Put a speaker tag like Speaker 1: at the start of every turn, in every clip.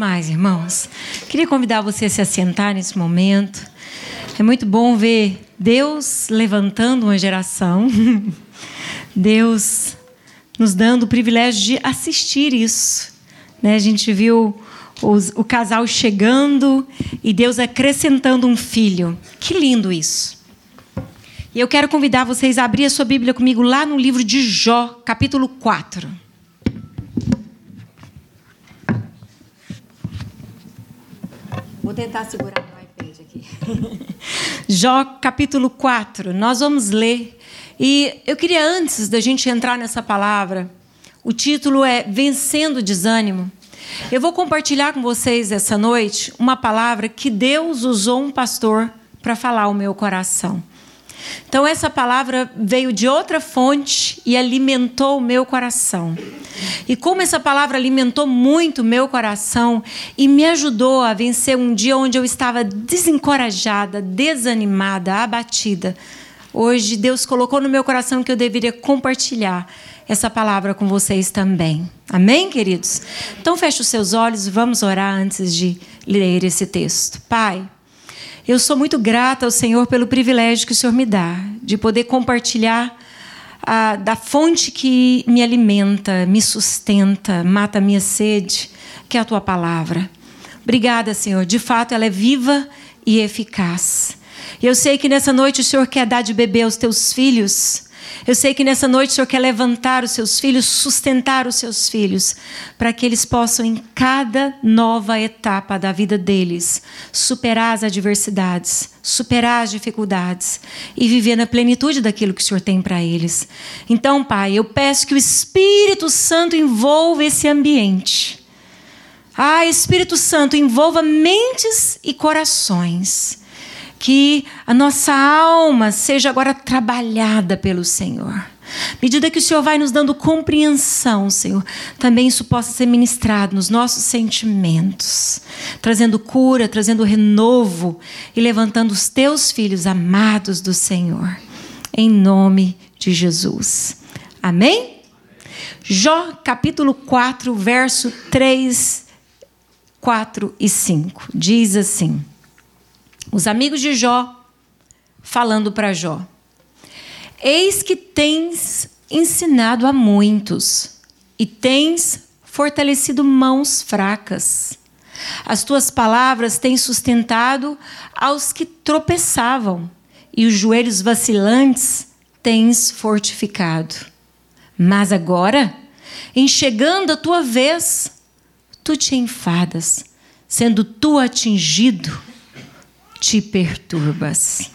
Speaker 1: Mais, irmãos, queria convidar você a se assentar nesse momento. É muito bom ver Deus levantando uma geração, Deus nos dando o privilégio de assistir isso. Né? A gente viu os, o casal chegando e Deus acrescentando um filho. Que lindo isso. E eu quero convidar vocês a abrir a sua Bíblia comigo lá no livro de Jó, capítulo 4. Vou tentar segurar o iPad aqui. Jó, capítulo 4. Nós vamos ler. E eu queria, antes da gente entrar nessa palavra, o título é Vencendo o Desânimo. Eu vou compartilhar com vocês essa noite uma palavra que Deus usou um pastor para falar ao meu coração. Então, essa palavra veio de outra fonte e alimentou o meu coração. E como essa palavra alimentou muito o meu coração e me ajudou a vencer um dia onde eu estava desencorajada, desanimada, abatida, hoje Deus colocou no meu coração que eu deveria compartilhar essa palavra com vocês também. Amém, queridos? Então, feche os seus olhos e vamos orar antes de ler esse texto. Pai. Eu sou muito grata ao Senhor pelo privilégio que o Senhor me dá de poder compartilhar a, da fonte que me alimenta, me sustenta, mata a minha sede, que é a tua palavra. Obrigada, Senhor. De fato, ela é viva e eficaz. Eu sei que nessa noite o Senhor quer dar de beber aos teus filhos eu sei que nessa noite o Senhor quer levantar os seus filhos, sustentar os seus filhos, para que eles possam, em cada nova etapa da vida deles, superar as adversidades, superar as dificuldades e viver na plenitude daquilo que o Senhor tem para eles. Então, Pai, eu peço que o Espírito Santo envolva esse ambiente. Ah, Espírito Santo, envolva mentes e corações que a nossa alma seja agora trabalhada pelo Senhor. À medida que o Senhor vai nos dando compreensão, Senhor, também isso possa ser ministrado nos nossos sentimentos, trazendo cura, trazendo renovo e levantando os teus filhos amados do Senhor. Em nome de Jesus. Amém? Jó capítulo 4, verso 3, 4 e 5. Diz assim: os amigos de Jó falando para Jó: Eis que tens ensinado a muitos e tens fortalecido mãos fracas. As tuas palavras têm sustentado aos que tropeçavam, e os joelhos vacilantes tens fortificado. Mas agora, em chegando a tua vez, tu te enfadas, sendo tu atingido te perturbas.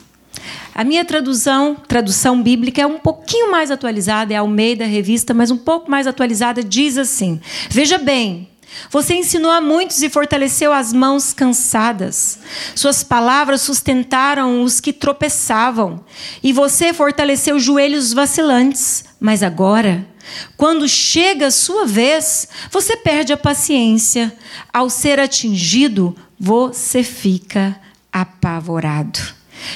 Speaker 1: A minha tradução, tradução bíblica é um pouquinho mais atualizada, é Almeida Revista, mas um pouco mais atualizada, diz assim: Veja bem, você ensinou a muitos e fortaleceu as mãos cansadas. Suas palavras sustentaram os que tropeçavam, e você fortaleceu os joelhos vacilantes. Mas agora, quando chega a sua vez, você perde a paciência. Ao ser atingido, você fica apavorado.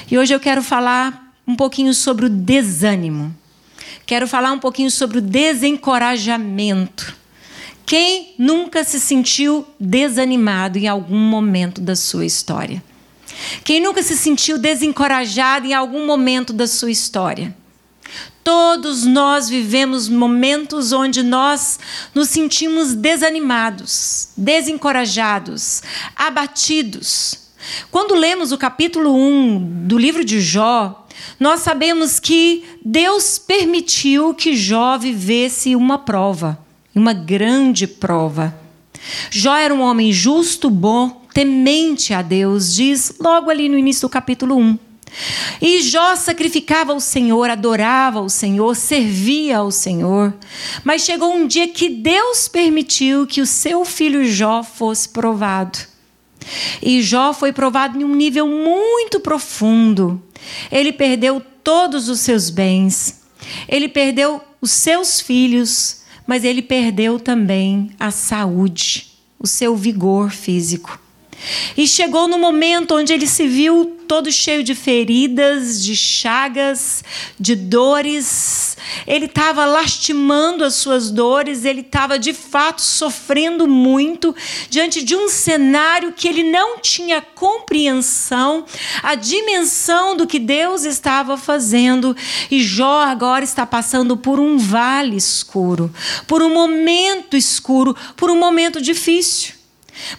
Speaker 1: E hoje eu quero falar um pouquinho sobre o desânimo. Quero falar um pouquinho sobre o desencorajamento. Quem nunca se sentiu desanimado em algum momento da sua história? Quem nunca se sentiu desencorajado em algum momento da sua história? Todos nós vivemos momentos onde nós nos sentimos desanimados, desencorajados, abatidos. Quando lemos o capítulo 1 do livro de Jó, nós sabemos que Deus permitiu que Jó vivesse uma prova, uma grande prova. Jó era um homem justo, bom, temente a Deus, diz logo ali no início do capítulo 1. E Jó sacrificava ao Senhor, adorava ao Senhor, servia ao Senhor. Mas chegou um dia que Deus permitiu que o seu filho Jó fosse provado. E Jó foi provado em um nível muito profundo. Ele perdeu todos os seus bens, ele perdeu os seus filhos, mas ele perdeu também a saúde, o seu vigor físico. E chegou no momento onde ele se viu todo cheio de feridas, de chagas, de dores. Ele estava lastimando as suas dores, ele estava de fato sofrendo muito diante de um cenário que ele não tinha compreensão, a dimensão do que Deus estava fazendo. E Jó agora está passando por um vale escuro, por um momento escuro, por um momento difícil.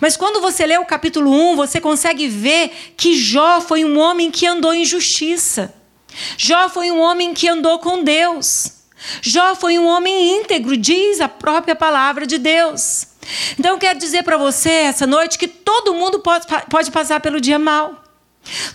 Speaker 1: Mas quando você lê o capítulo 1, você consegue ver que Jó foi um homem que andou em justiça. Jó foi um homem que andou com Deus. Jó foi um homem íntegro, diz a própria palavra de Deus. Então quero dizer para você essa noite que todo mundo pode, pode passar pelo dia mal.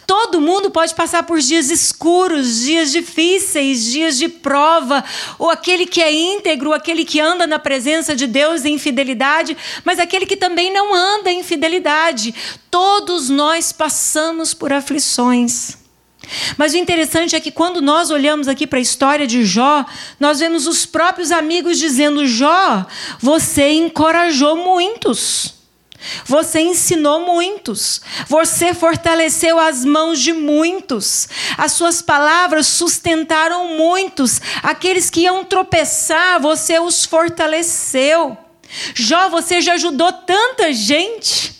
Speaker 1: Todo mundo pode passar por dias escuros, dias difíceis, dias de prova, ou aquele que é íntegro, aquele que anda na presença de Deus em fidelidade, mas aquele que também não anda em fidelidade. Todos nós passamos por aflições. Mas o interessante é que quando nós olhamos aqui para a história de Jó, nós vemos os próprios amigos dizendo: Jó, você encorajou muitos. Você ensinou muitos, você fortaleceu as mãos de muitos, as suas palavras sustentaram muitos, aqueles que iam tropeçar, você os fortaleceu. Jó, você já ajudou tanta gente.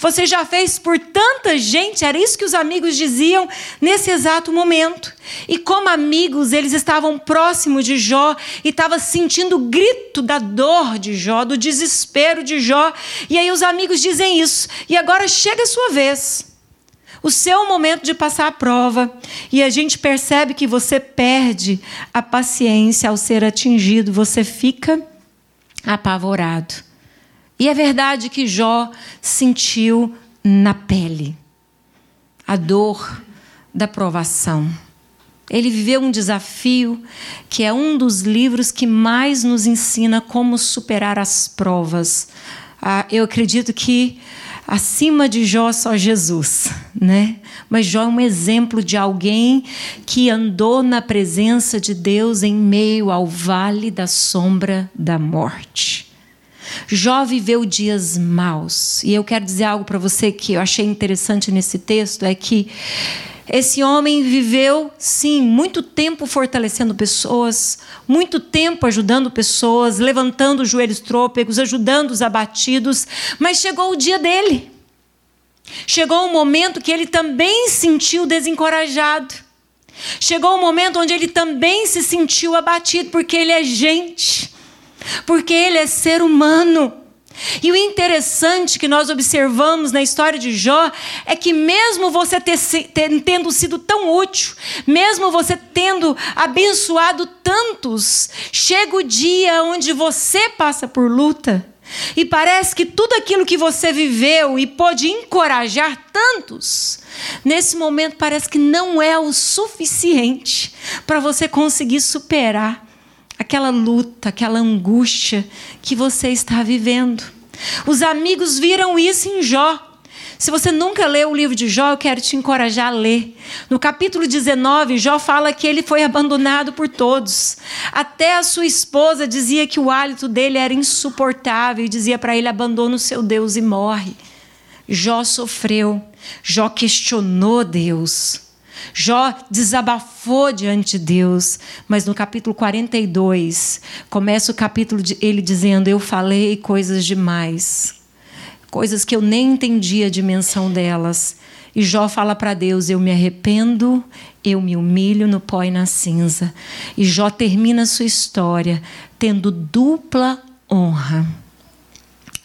Speaker 1: Você já fez por tanta gente, era isso que os amigos diziam nesse exato momento. E como amigos, eles estavam próximos de Jó e estavam sentindo o grito da dor de Jó, do desespero de Jó. E aí os amigos dizem isso. E agora chega a sua vez. O seu momento de passar a prova. E a gente percebe que você perde a paciência ao ser atingido, você fica apavorado. E é verdade que Jó sentiu na pele a dor da provação. Ele viveu um desafio que é um dos livros que mais nos ensina como superar as provas. Ah, eu acredito que acima de Jó só Jesus, né? Mas Jó é um exemplo de alguém que andou na presença de Deus em meio ao vale da sombra da morte. Jó viveu dias maus. E eu quero dizer algo para você que eu achei interessante nesse texto: é que esse homem viveu, sim, muito tempo fortalecendo pessoas, muito tempo ajudando pessoas, levantando os joelhos trôpegos, ajudando os abatidos, mas chegou o dia dele. Chegou um momento que ele também sentiu desencorajado. Chegou um momento onde ele também se sentiu abatido, porque ele é gente porque ele é ser humano. E o interessante que nós observamos na história de Jó é que, mesmo você ter, ter, tendo sido tão útil, mesmo você tendo abençoado tantos, chega o dia onde você passa por luta. E parece que tudo aquilo que você viveu e pôde encorajar tantos, nesse momento parece que não é o suficiente para você conseguir superar aquela luta, aquela angústia que você está vivendo. Os amigos viram isso em Jó. Se você nunca leu o livro de Jó, eu quero te encorajar a ler. No capítulo 19, Jó fala que ele foi abandonado por todos. Até a sua esposa dizia que o hálito dele era insuportável e dizia para ele: abandona o seu Deus e morre. Jó sofreu, Jó questionou Deus. Jó desabafou diante de Deus, mas no capítulo 42, começa o capítulo de ele dizendo: Eu falei coisas demais, coisas que eu nem entendia a dimensão delas. E Jó fala para Deus: Eu me arrependo, eu me humilho no pó e na cinza. E Jó termina sua história tendo dupla honra.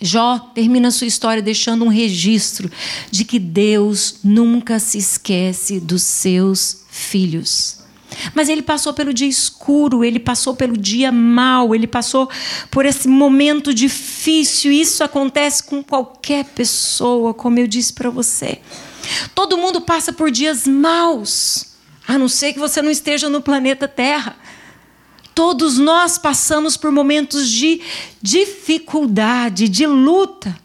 Speaker 1: Jó termina sua história deixando um registro de que Deus nunca se esquece dos seus filhos. Mas ele passou pelo dia escuro, ele passou pelo dia mau, ele passou por esse momento difícil. Isso acontece com qualquer pessoa, como eu disse para você. Todo mundo passa por dias maus, a não ser que você não esteja no planeta Terra. Todos nós passamos por momentos de dificuldade, de luta.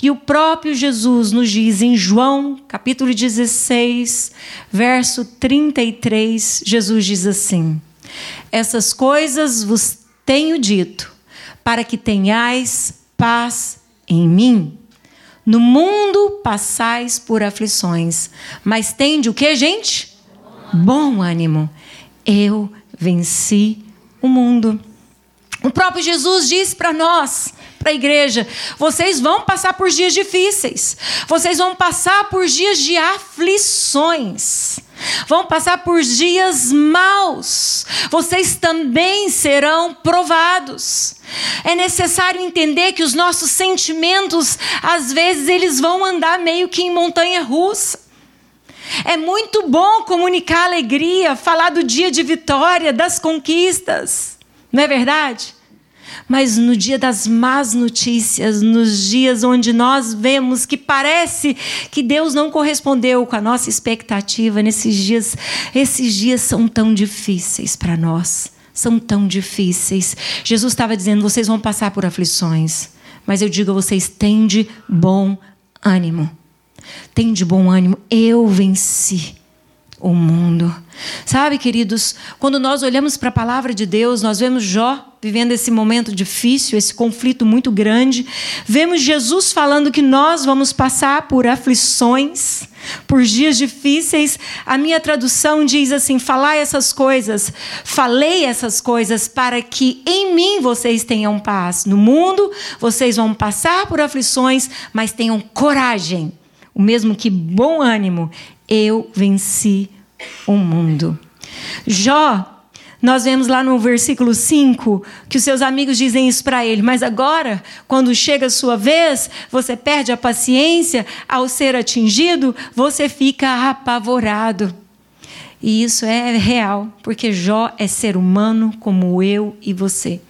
Speaker 1: E o próprio Jesus nos diz em João, capítulo 16, verso 33, Jesus diz assim: Essas coisas vos tenho dito, para que tenhais paz em mim. No mundo passais por aflições, mas tende o que, gente? Bom ânimo. Eu venci o mundo. O próprio Jesus diz para nós, para a igreja: vocês vão passar por dias difíceis, vocês vão passar por dias de aflições, vão passar por dias maus, vocês também serão provados. É necessário entender que os nossos sentimentos, às vezes, eles vão andar meio que em montanha russa. É muito bom comunicar alegria, falar do dia de vitória, das conquistas. Não é verdade? Mas no dia das más notícias, nos dias onde nós vemos que parece que Deus não correspondeu com a nossa expectativa, nesses dias, esses dias são tão difíceis para nós. São tão difíceis. Jesus estava dizendo: vocês vão passar por aflições, mas eu digo a vocês: tende bom ânimo. Tem de bom ânimo, eu venci o mundo. Sabe, queridos, quando nós olhamos para a palavra de Deus, nós vemos Jó vivendo esse momento difícil, esse conflito muito grande. Vemos Jesus falando que nós vamos passar por aflições, por dias difíceis. A minha tradução diz assim: falai essas coisas, falei essas coisas para que em mim vocês tenham paz. No mundo vocês vão passar por aflições, mas tenham coragem o mesmo que bom ânimo, eu venci o mundo. Jó, nós vemos lá no versículo 5 que os seus amigos dizem isso para ele, mas agora, quando chega a sua vez, você perde a paciência, ao ser atingido, você fica apavorado. E isso é real, porque Jó é ser humano como eu e você.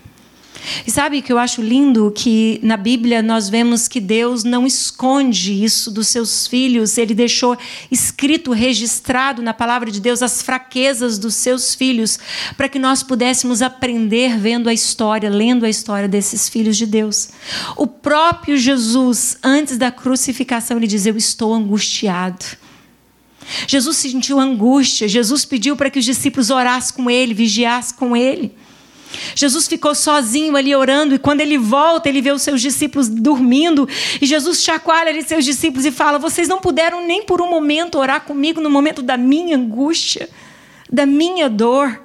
Speaker 1: E sabe que eu acho lindo que na Bíblia nós vemos que Deus não esconde isso dos seus filhos, ele deixou escrito, registrado na palavra de Deus as fraquezas dos seus filhos, para que nós pudéssemos aprender vendo a história, lendo a história desses filhos de Deus. O próprio Jesus, antes da crucificação, ele diz: Eu estou angustiado. Jesus sentiu angústia, Jesus pediu para que os discípulos orassem com ele, vigiassem com ele. Jesus ficou sozinho ali orando e quando ele volta, ele vê os seus discípulos dormindo e Jesus chacoalha ali seus discípulos e fala: "Vocês não puderam nem por um momento orar comigo no momento da minha angústia, da minha dor,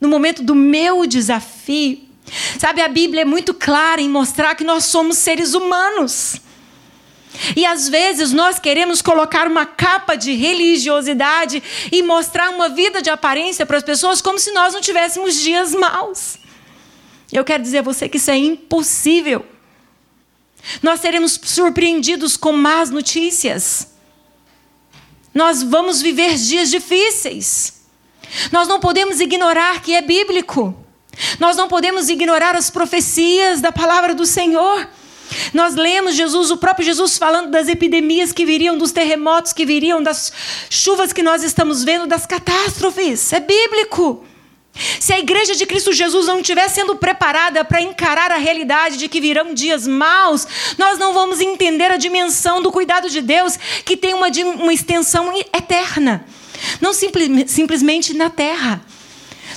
Speaker 1: no momento do meu desafio". Sabe, a Bíblia é muito clara em mostrar que nós somos seres humanos. E às vezes nós queremos colocar uma capa de religiosidade e mostrar uma vida de aparência para as pessoas como se nós não tivéssemos dias maus. Eu quero dizer a você que isso é impossível. Nós seremos surpreendidos com más notícias. Nós vamos viver dias difíceis. Nós não podemos ignorar que é bíblico. Nós não podemos ignorar as profecias da palavra do Senhor. Nós lemos Jesus, o próprio Jesus falando das epidemias que viriam, dos terremotos que viriam, das chuvas que nós estamos vendo, das catástrofes. É bíblico. Se a igreja de Cristo Jesus não estiver sendo preparada para encarar a realidade de que virão dias maus, nós não vamos entender a dimensão do cuidado de Deus, que tem uma, uma extensão eterna, não simple, simplesmente na terra.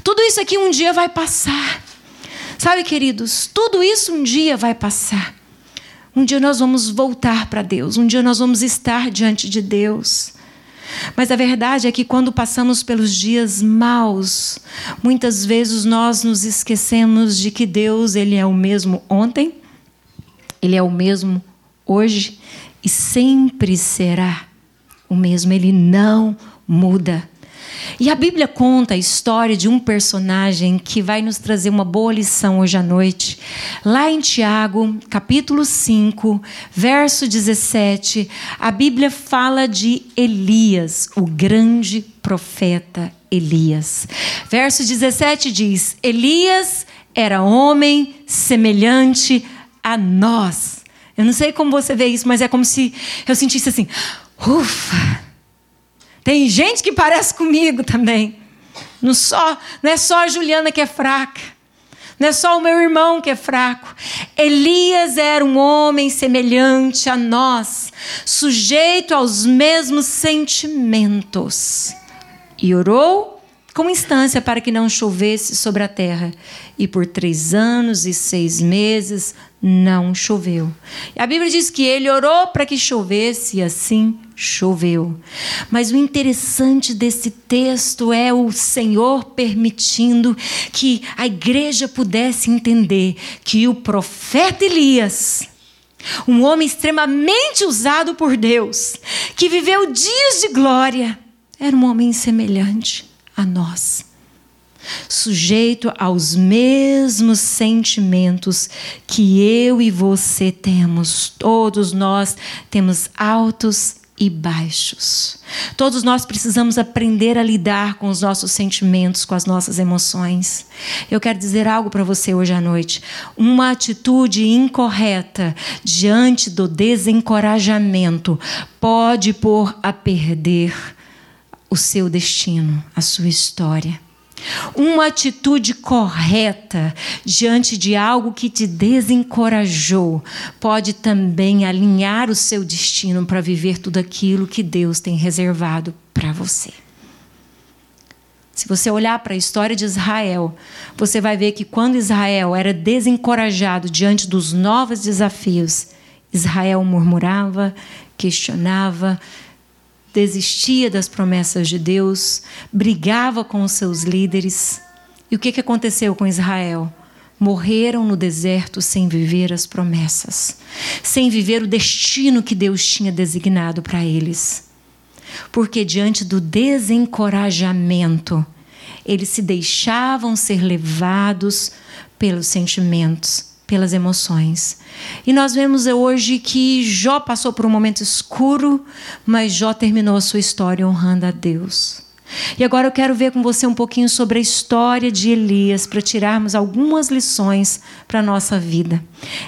Speaker 1: Tudo isso aqui um dia vai passar. Sabe, queridos, tudo isso um dia vai passar. Um dia nós vamos voltar para Deus, um dia nós vamos estar diante de Deus. Mas a verdade é que quando passamos pelos dias maus, muitas vezes nós nos esquecemos de que Deus, ele é o mesmo ontem, ele é o mesmo hoje e sempre será o mesmo, ele não muda. E a Bíblia conta a história de um personagem que vai nos trazer uma boa lição hoje à noite. Lá em Tiago, capítulo 5, verso 17, a Bíblia fala de Elias, o grande profeta Elias. Verso 17 diz: Elias era homem semelhante a nós. Eu não sei como você vê isso, mas é como se eu sentisse assim: ufa! Tem gente que parece comigo também. Não, só, não é só a Juliana que é fraca. Não é só o meu irmão que é fraco. Elias era um homem semelhante a nós, sujeito aos mesmos sentimentos. E orou com instância para que não chovesse sobre a terra. E por três anos e seis meses não choveu. A Bíblia diz que ele orou para que chovesse e assim choveu. Mas o interessante desse texto é o Senhor permitindo que a igreja pudesse entender que o profeta Elias, um homem extremamente usado por Deus, que viveu dias de glória, era um homem semelhante a nós sujeito aos mesmos sentimentos que eu e você temos. Todos nós temos altos e baixos. Todos nós precisamos aprender a lidar com os nossos sentimentos, com as nossas emoções. Eu quero dizer algo para você hoje à noite. Uma atitude incorreta diante do desencorajamento pode pôr a perder o seu destino, a sua história. Uma atitude correta diante de algo que te desencorajou pode também alinhar o seu destino para viver tudo aquilo que Deus tem reservado para você. Se você olhar para a história de Israel, você vai ver que quando Israel era desencorajado diante dos novos desafios, Israel murmurava, questionava, desistia das promessas de Deus, brigava com os seus líderes. E o que, aconteceu com Israel? Morreram no deserto sem viver as promessas, sem viver o destino que Deus tinha designado para eles. Porque diante do desencorajamento, eles se deixavam ser levados pelos sentimentos, pelas emoções. E nós vemos hoje que Jó passou por um momento escuro, mas Jó terminou a sua história honrando a Deus. E agora eu quero ver com você um pouquinho sobre a história de Elias, para tirarmos algumas lições para a nossa vida.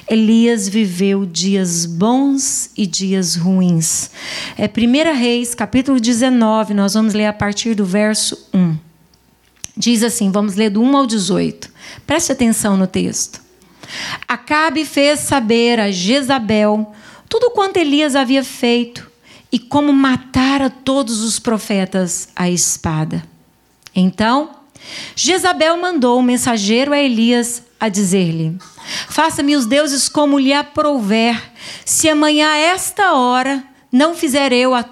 Speaker 1: Elias viveu dias bons e dias ruins. É 1 Reis, capítulo 19, nós vamos ler a partir do verso 1. Diz assim, vamos ler do 1 ao 18. Preste atenção no texto. Acabe fez saber a Jezabel tudo quanto Elias havia feito e como matara todos os profetas à espada. Então, Jezabel mandou um mensageiro a Elias a dizer-lhe: Faça-me os deuses como lhe aprouver, se amanhã a esta hora não fizer eu a,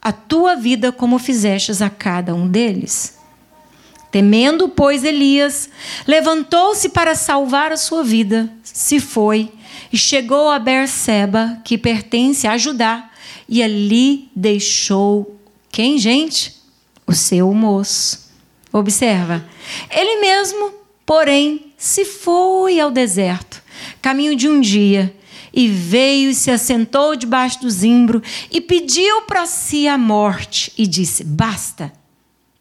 Speaker 1: a tua vida como fizestes a cada um deles. Temendo, pois, Elias, levantou-se para salvar a sua vida, se foi e chegou a Berseba, que pertence a Judá, e ali deixou quem, gente? O seu moço. Observa. Ele mesmo, porém, se foi ao deserto, caminho de um dia, e veio e se assentou debaixo do zimbro e pediu para si a morte e disse: Basta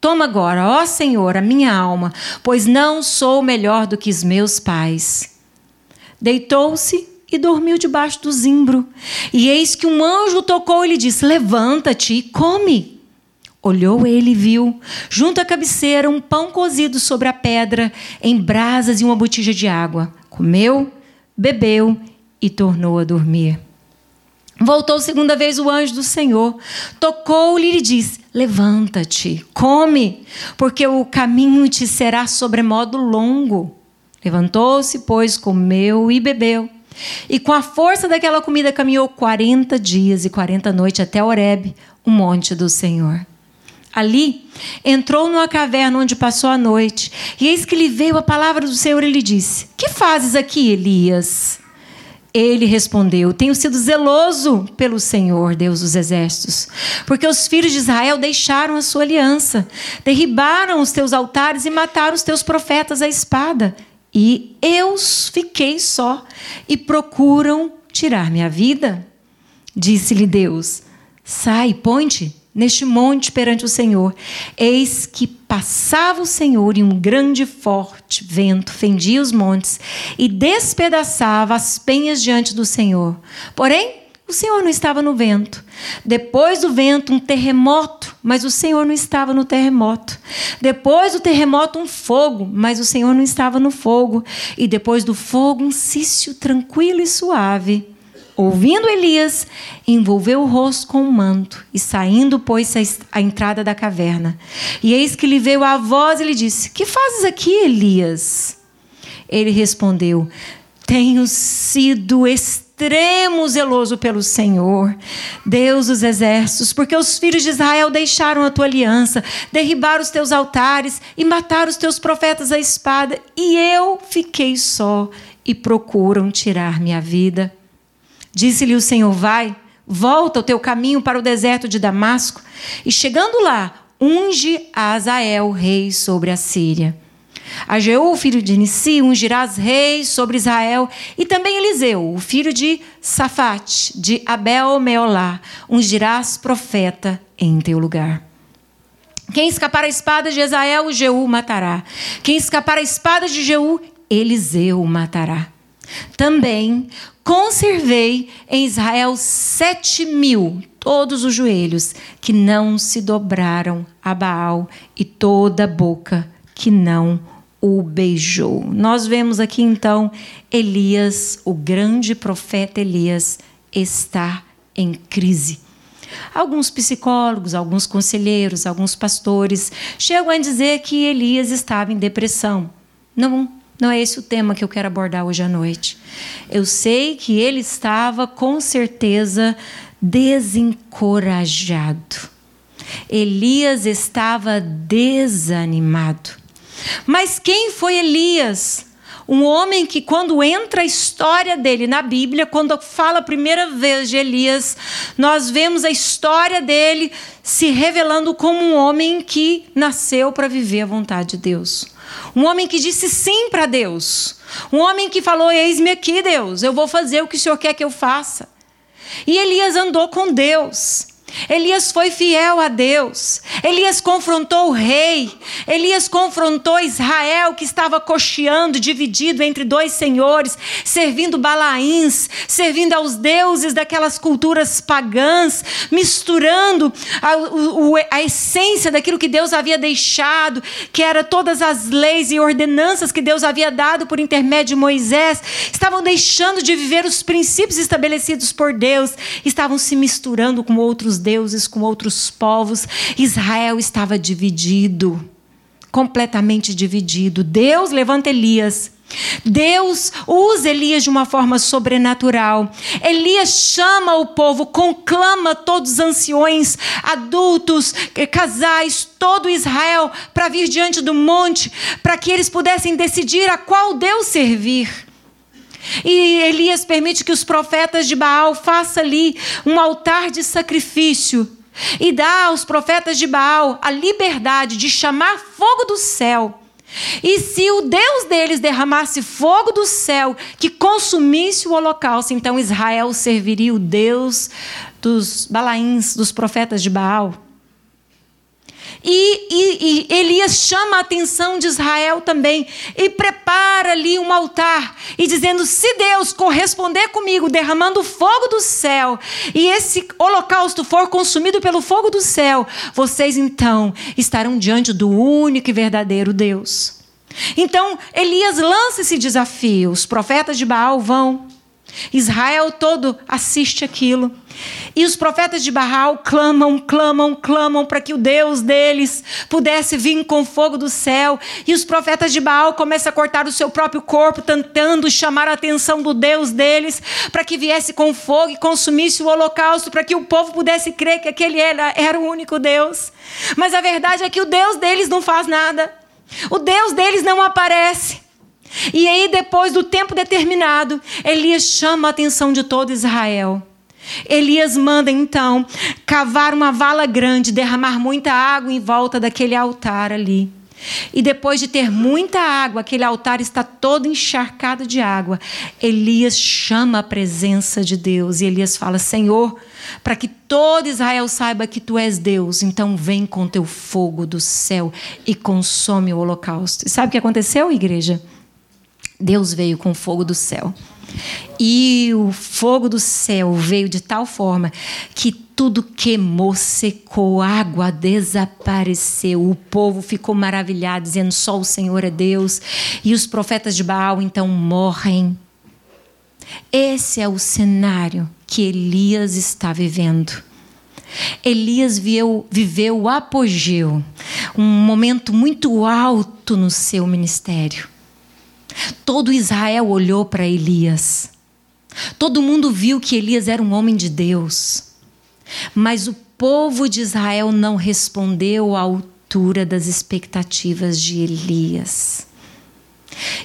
Speaker 1: Toma agora, ó Senhor, a minha alma, pois não sou melhor do que os meus pais. Deitou-se e dormiu debaixo do zimbro. E eis que um anjo tocou e lhe disse: Levanta-te e come. Olhou ele e viu, junto à cabeceira, um pão cozido sobre a pedra, em brasas e uma botija de água. Comeu, bebeu e tornou a dormir. Voltou segunda vez o anjo do Senhor, tocou-lhe e disse: Levanta-te, come, porque o caminho te será sobremodo longo. Levantou-se, pois, comeu e bebeu. E com a força daquela comida caminhou quarenta dias e quarenta noites até Horebe, o monte do Senhor. Ali entrou numa caverna onde passou a noite, e eis que lhe veio a palavra do Senhor e lhe disse: Que fazes aqui, Elias? Ele respondeu: Tenho sido zeloso pelo Senhor, Deus dos exércitos, porque os filhos de Israel deixaram a sua aliança, derribaram os teus altares e mataram os teus profetas à espada. E eu fiquei só e procuram tirar minha vida. Disse-lhe Deus: Sai, ponte neste monte perante o Senhor. Eis que passava o Senhor e um grande forte vento fendia os montes e despedaçava as penhas diante do Senhor. Porém, o Senhor não estava no vento. Depois do vento, um terremoto, mas o Senhor não estava no terremoto. Depois do terremoto, um fogo, mas o Senhor não estava no fogo. E depois do fogo, um cício tranquilo e suave. Ouvindo Elias, envolveu o rosto com um manto e saindo, pôs-se à entrada da caverna. E eis que lhe veio a voz e lhe disse: Que fazes aqui, Elias? Ele respondeu: Tenho sido extremo zeloso pelo Senhor, Deus dos exércitos, porque os filhos de Israel deixaram a tua aliança, derribaram os teus altares e mataram os teus profetas à espada, e eu fiquei só e procuram tirar minha vida. Disse-lhe o Senhor: Vai, volta o teu caminho para o deserto de Damasco, e chegando lá, unge a Azael, rei sobre a Síria. A Jeú, filho de Nissi, ungirás reis sobre Israel, e também Eliseu, o filho de Safate, de Abel Meolá, ungirás profeta em teu lugar. Quem escapar a espada de Israel, Jeú matará. Quem escapar a espada de Jeú, Eliseu matará. Também conservei em Israel sete mil, todos os joelhos, que não se dobraram a Baal, e toda a boca que não o beijou. Nós vemos aqui então Elias, o grande profeta Elias, está em crise. Alguns psicólogos, alguns conselheiros, alguns pastores chegam a dizer que Elias estava em depressão. Não não é esse o tema que eu quero abordar hoje à noite. Eu sei que ele estava com certeza desencorajado. Elias estava desanimado. Mas quem foi Elias? Um homem que, quando entra a história dele na Bíblia, quando fala a primeira vez de Elias, nós vemos a história dele se revelando como um homem que nasceu para viver a vontade de Deus. Um homem que disse sim para Deus. Um homem que falou: Eis-me aqui, Deus, eu vou fazer o que o Senhor quer que eu faça. E Elias andou com Deus. Elias foi fiel a Deus. Elias confrontou o rei. Elias confrontou Israel, que estava cocheando, dividido entre dois senhores, servindo balaíns, servindo aos deuses daquelas culturas pagãs, misturando a, a essência daquilo que Deus havia deixado, que era todas as leis e ordenanças que Deus havia dado por intermédio de Moisés. Estavam deixando de viver os princípios estabelecidos por Deus, estavam se misturando com outros deuses com outros povos. Israel estava dividido, completamente dividido. Deus levanta Elias. Deus usa Elias de uma forma sobrenatural. Elias chama o povo, conclama todos os anciões, adultos, casais, todo Israel para vir diante do monte, para que eles pudessem decidir a qual Deus servir. E Elias permite que os profetas de Baal façam ali um altar de sacrifício e dá aos profetas de Baal a liberdade de chamar fogo do céu. E se o Deus deles derramasse fogo do céu que consumisse o holocausto, então Israel serviria o Deus dos balaíns, dos profetas de Baal. E, e, e, Elias chama a atenção de Israel também e prepara ali um altar e dizendo: se Deus corresponder comigo, derramando fogo do céu, e esse holocausto for consumido pelo fogo do céu, vocês então estarão diante do único e verdadeiro Deus. Então Elias lança esse desafio. Os profetas de Baal vão Israel todo assiste aquilo. E os profetas de Baal clamam, clamam, clamam para que o Deus deles pudesse vir com fogo do céu. E os profetas de Baal começam a cortar o seu próprio corpo, tentando chamar a atenção do Deus deles, para que viesse com fogo e consumisse o holocausto, para que o povo pudesse crer que aquele era, era o único Deus. Mas a verdade é que o Deus deles não faz nada. O Deus deles não aparece. E aí, depois do tempo determinado, Elias chama a atenção de todo Israel. Elias manda então cavar uma vala grande, derramar muita água em volta daquele altar ali. E depois de ter muita água, aquele altar está todo encharcado de água. Elias chama a presença de Deus e Elias fala: Senhor, para que todo Israel saiba que tu és Deus, então vem com teu fogo do céu e consome o holocausto. E sabe o que aconteceu, igreja? Deus veio com fogo do céu. E o fogo do céu veio de tal forma que tudo queimou, secou, água desapareceu. O povo ficou maravilhado, dizendo: só o Senhor é Deus. E os profetas de Baal então morrem. Esse é o cenário que Elias está vivendo. Elias viveu, viveu o apogeu, um momento muito alto no seu ministério. Todo Israel olhou para Elias. Todo mundo viu que Elias era um homem de Deus. Mas o povo de Israel não respondeu à altura das expectativas de Elias.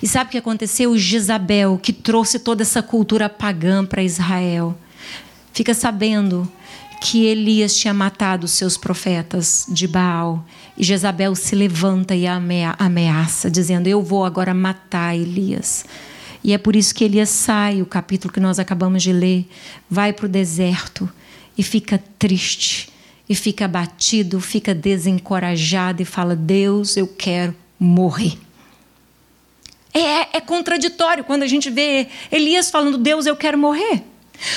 Speaker 1: E sabe o que aconteceu? Jezabel, que trouxe toda essa cultura pagã para Israel, fica sabendo que Elias tinha matado seus profetas de Baal. E Jezabel se levanta e ameaça, dizendo: Eu vou agora matar Elias. E é por isso que Elias sai, o capítulo que nós acabamos de ler, vai para o deserto e fica triste, e fica abatido, fica desencorajado e fala: Deus, eu quero morrer. É, é contraditório quando a gente vê Elias falando: Deus, eu quero morrer.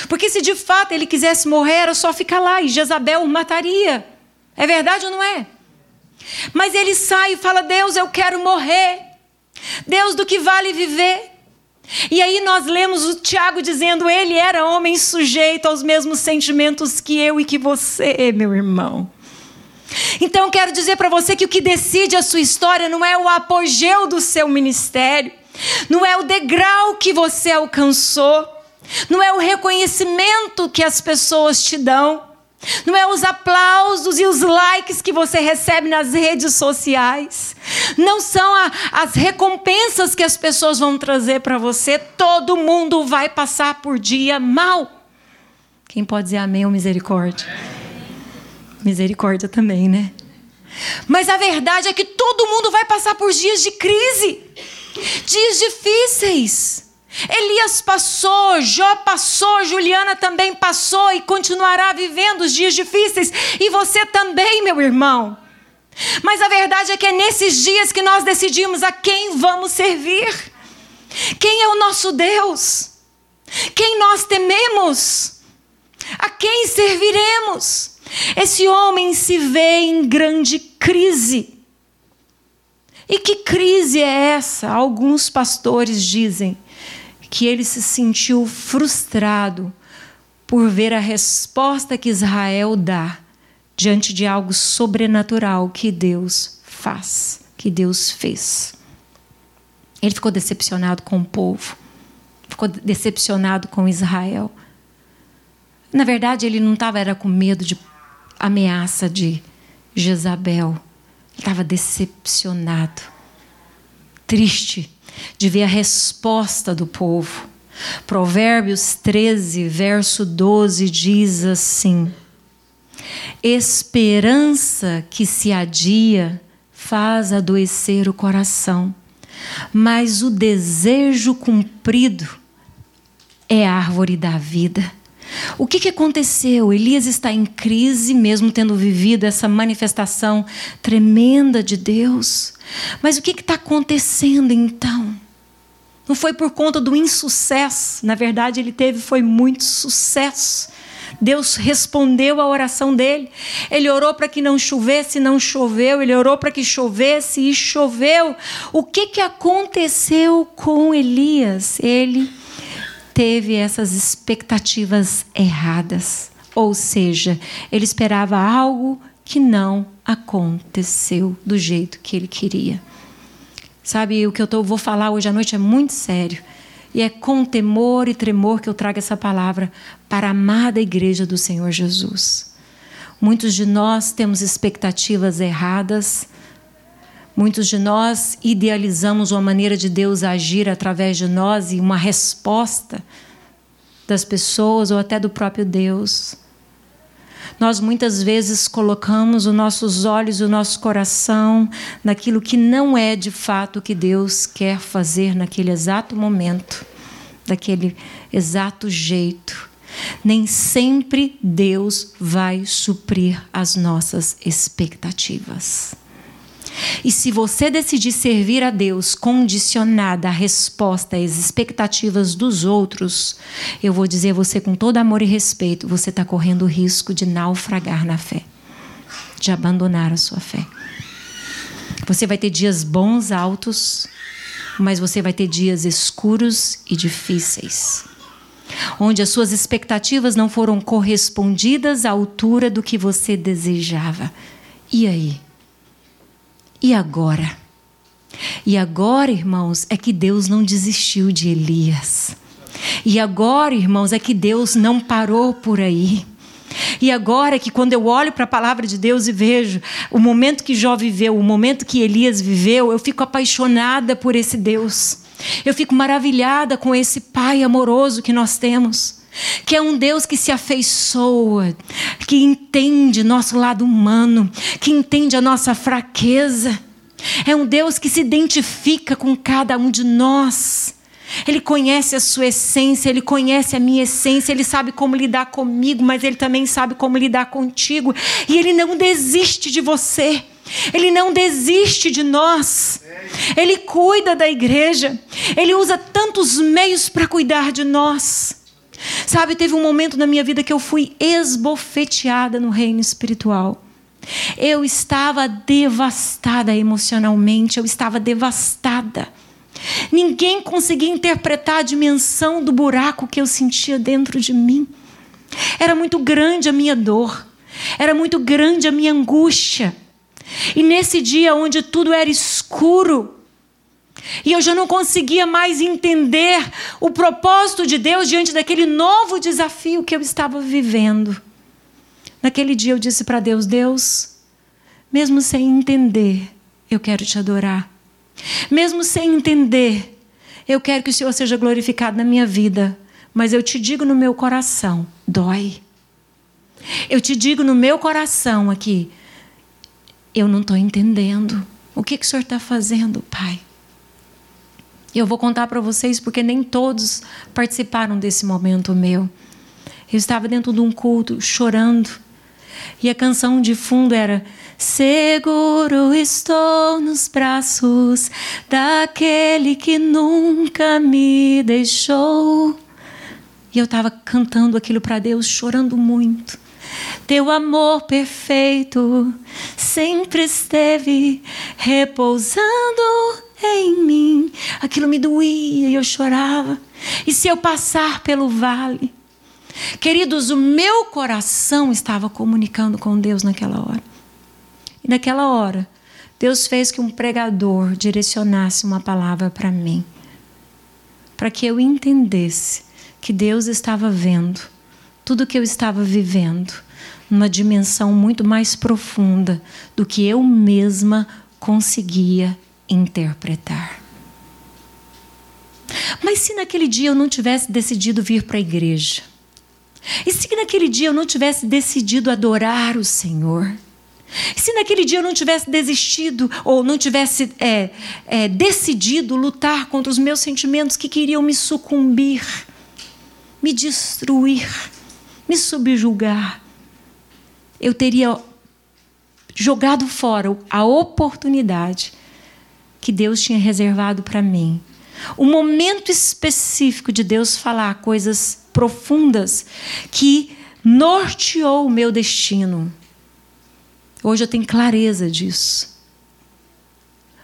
Speaker 1: Porque se de fato ele quisesse morrer, era só ficar lá e Jezabel o mataria. É verdade ou não é? Mas ele sai e fala: Deus, eu quero morrer. Deus, do que vale viver? E aí nós lemos o Tiago dizendo: ele era homem sujeito aos mesmos sentimentos que eu e que você, meu irmão. Então quero dizer para você que o que decide a sua história não é o apogeu do seu ministério, não é o degrau que você alcançou, não é o reconhecimento que as pessoas te dão, não é os aplausos e os likes que você recebe nas redes sociais, não são a, as recompensas que as pessoas vão trazer para você. Todo mundo vai passar por dia mal. Quem pode dizer amém ou misericórdia? Misericórdia também, né? Mas a verdade é que todo mundo vai passar por dias de crise, dias difíceis. Elias passou, Jó passou, Juliana também passou e continuará vivendo os dias difíceis. E você também, meu irmão. Mas a verdade é que é nesses dias que nós decidimos a quem vamos servir. Quem é o nosso Deus? Quem nós tememos? A quem serviremos? Esse homem se vê em grande crise. E que crise é essa? Alguns pastores dizem que ele se sentiu frustrado por ver a resposta que Israel dá diante de algo sobrenatural que Deus faz, que Deus fez. Ele ficou decepcionado com o povo, ficou decepcionado com Israel. Na verdade, ele não estava era com medo de ameaça de Jezabel. Estava decepcionado, triste de ver a resposta do povo. Provérbios 13, verso 12 diz assim: Esperança que se adia faz adoecer o coração, mas o desejo cumprido é árvore da vida. O que, que aconteceu? Elias está em crise, mesmo tendo vivido essa manifestação tremenda de Deus. Mas o que está acontecendo então? Não foi por conta do insucesso, na verdade, ele teve foi muito sucesso. Deus respondeu à oração dele. Ele orou para que não chovesse, não choveu. Ele orou para que chovesse e choveu. O que, que aconteceu com Elias? Ele teve essas expectativas erradas. Ou seja, ele esperava algo que não aconteceu do jeito que ele queria. Sabe, o que eu tô, vou falar hoje à noite é muito sério. E é com temor e tremor que eu trago essa palavra para a amada igreja do Senhor Jesus. Muitos de nós temos expectativas erradas, Muitos de nós idealizamos uma maneira de Deus agir através de nós e uma resposta das pessoas ou até do próprio Deus. Nós muitas vezes colocamos os nossos olhos e o nosso coração naquilo que não é de fato o que Deus quer fazer naquele exato momento, daquele exato jeito. Nem sempre Deus vai suprir as nossas expectativas. E se você decidir servir a Deus condicionada à resposta às expectativas dos outros, eu vou dizer a você com todo amor e respeito: você está correndo o risco de naufragar na fé, de abandonar a sua fé. Você vai ter dias bons, altos, mas você vai ter dias escuros e difíceis. onde as suas expectativas não foram correspondidas à altura do que você desejava. E aí? E agora? E agora, irmãos, é que Deus não desistiu de Elias. E agora, irmãos, é que Deus não parou por aí. E agora que quando eu olho para a palavra de Deus e vejo o momento que Jó viveu, o momento que Elias viveu, eu fico apaixonada por esse Deus. Eu fico maravilhada com esse Pai amoroso que nós temos. Que é um Deus que se afeiçoa, que entende nosso lado humano, que entende a nossa fraqueza. É um Deus que se identifica com cada um de nós. Ele conhece a sua essência, ele conhece a minha essência, ele sabe como lidar comigo, mas ele também sabe como lidar contigo. E ele não desiste de você. Ele não desiste de nós. Ele cuida da igreja. Ele usa tantos meios para cuidar de nós. Sabe, teve um momento na minha vida que eu fui esbofeteada no reino espiritual. Eu estava devastada emocionalmente, eu estava devastada. Ninguém conseguia interpretar a dimensão do buraco que eu sentia dentro de mim. Era muito grande a minha dor, era muito grande a minha angústia. E nesse dia onde tudo era escuro, e eu já não conseguia mais entender o propósito de Deus diante daquele novo desafio que eu estava vivendo. Naquele dia eu disse para Deus: Deus, mesmo sem entender, eu quero te adorar. Mesmo sem entender, eu quero que o Senhor seja glorificado na minha vida, mas eu te digo no meu coração: dói. Eu te digo no meu coração aqui, eu não estou entendendo. O que, que o Senhor está fazendo, Pai? Eu vou contar para vocês porque nem todos participaram desse momento meu. Eu estava dentro de um culto chorando e a canção de fundo era Seguro estou nos braços daquele que nunca me deixou. E eu estava cantando aquilo para Deus, chorando muito. Teu amor perfeito sempre esteve repousando em mim. Aquilo me doía e eu chorava. E se eu passar pelo vale? Queridos, o meu coração estava comunicando com Deus naquela hora. E naquela hora, Deus fez que um pregador direcionasse uma palavra para mim, para que eu entendesse que Deus estava vendo tudo que eu estava vivendo numa dimensão muito mais profunda do que eu mesma conseguia interpretar. Mas se naquele dia eu não tivesse decidido vir para a igreja, e se naquele dia eu não tivesse decidido adorar o Senhor, se naquele dia eu não tivesse desistido ou não tivesse é, é, decidido lutar contra os meus sentimentos que queriam me sucumbir, me destruir, me subjugar, eu teria jogado fora a oportunidade que Deus tinha reservado para mim. O momento específico de Deus falar coisas profundas que norteou o meu destino. Hoje eu tenho clareza disso.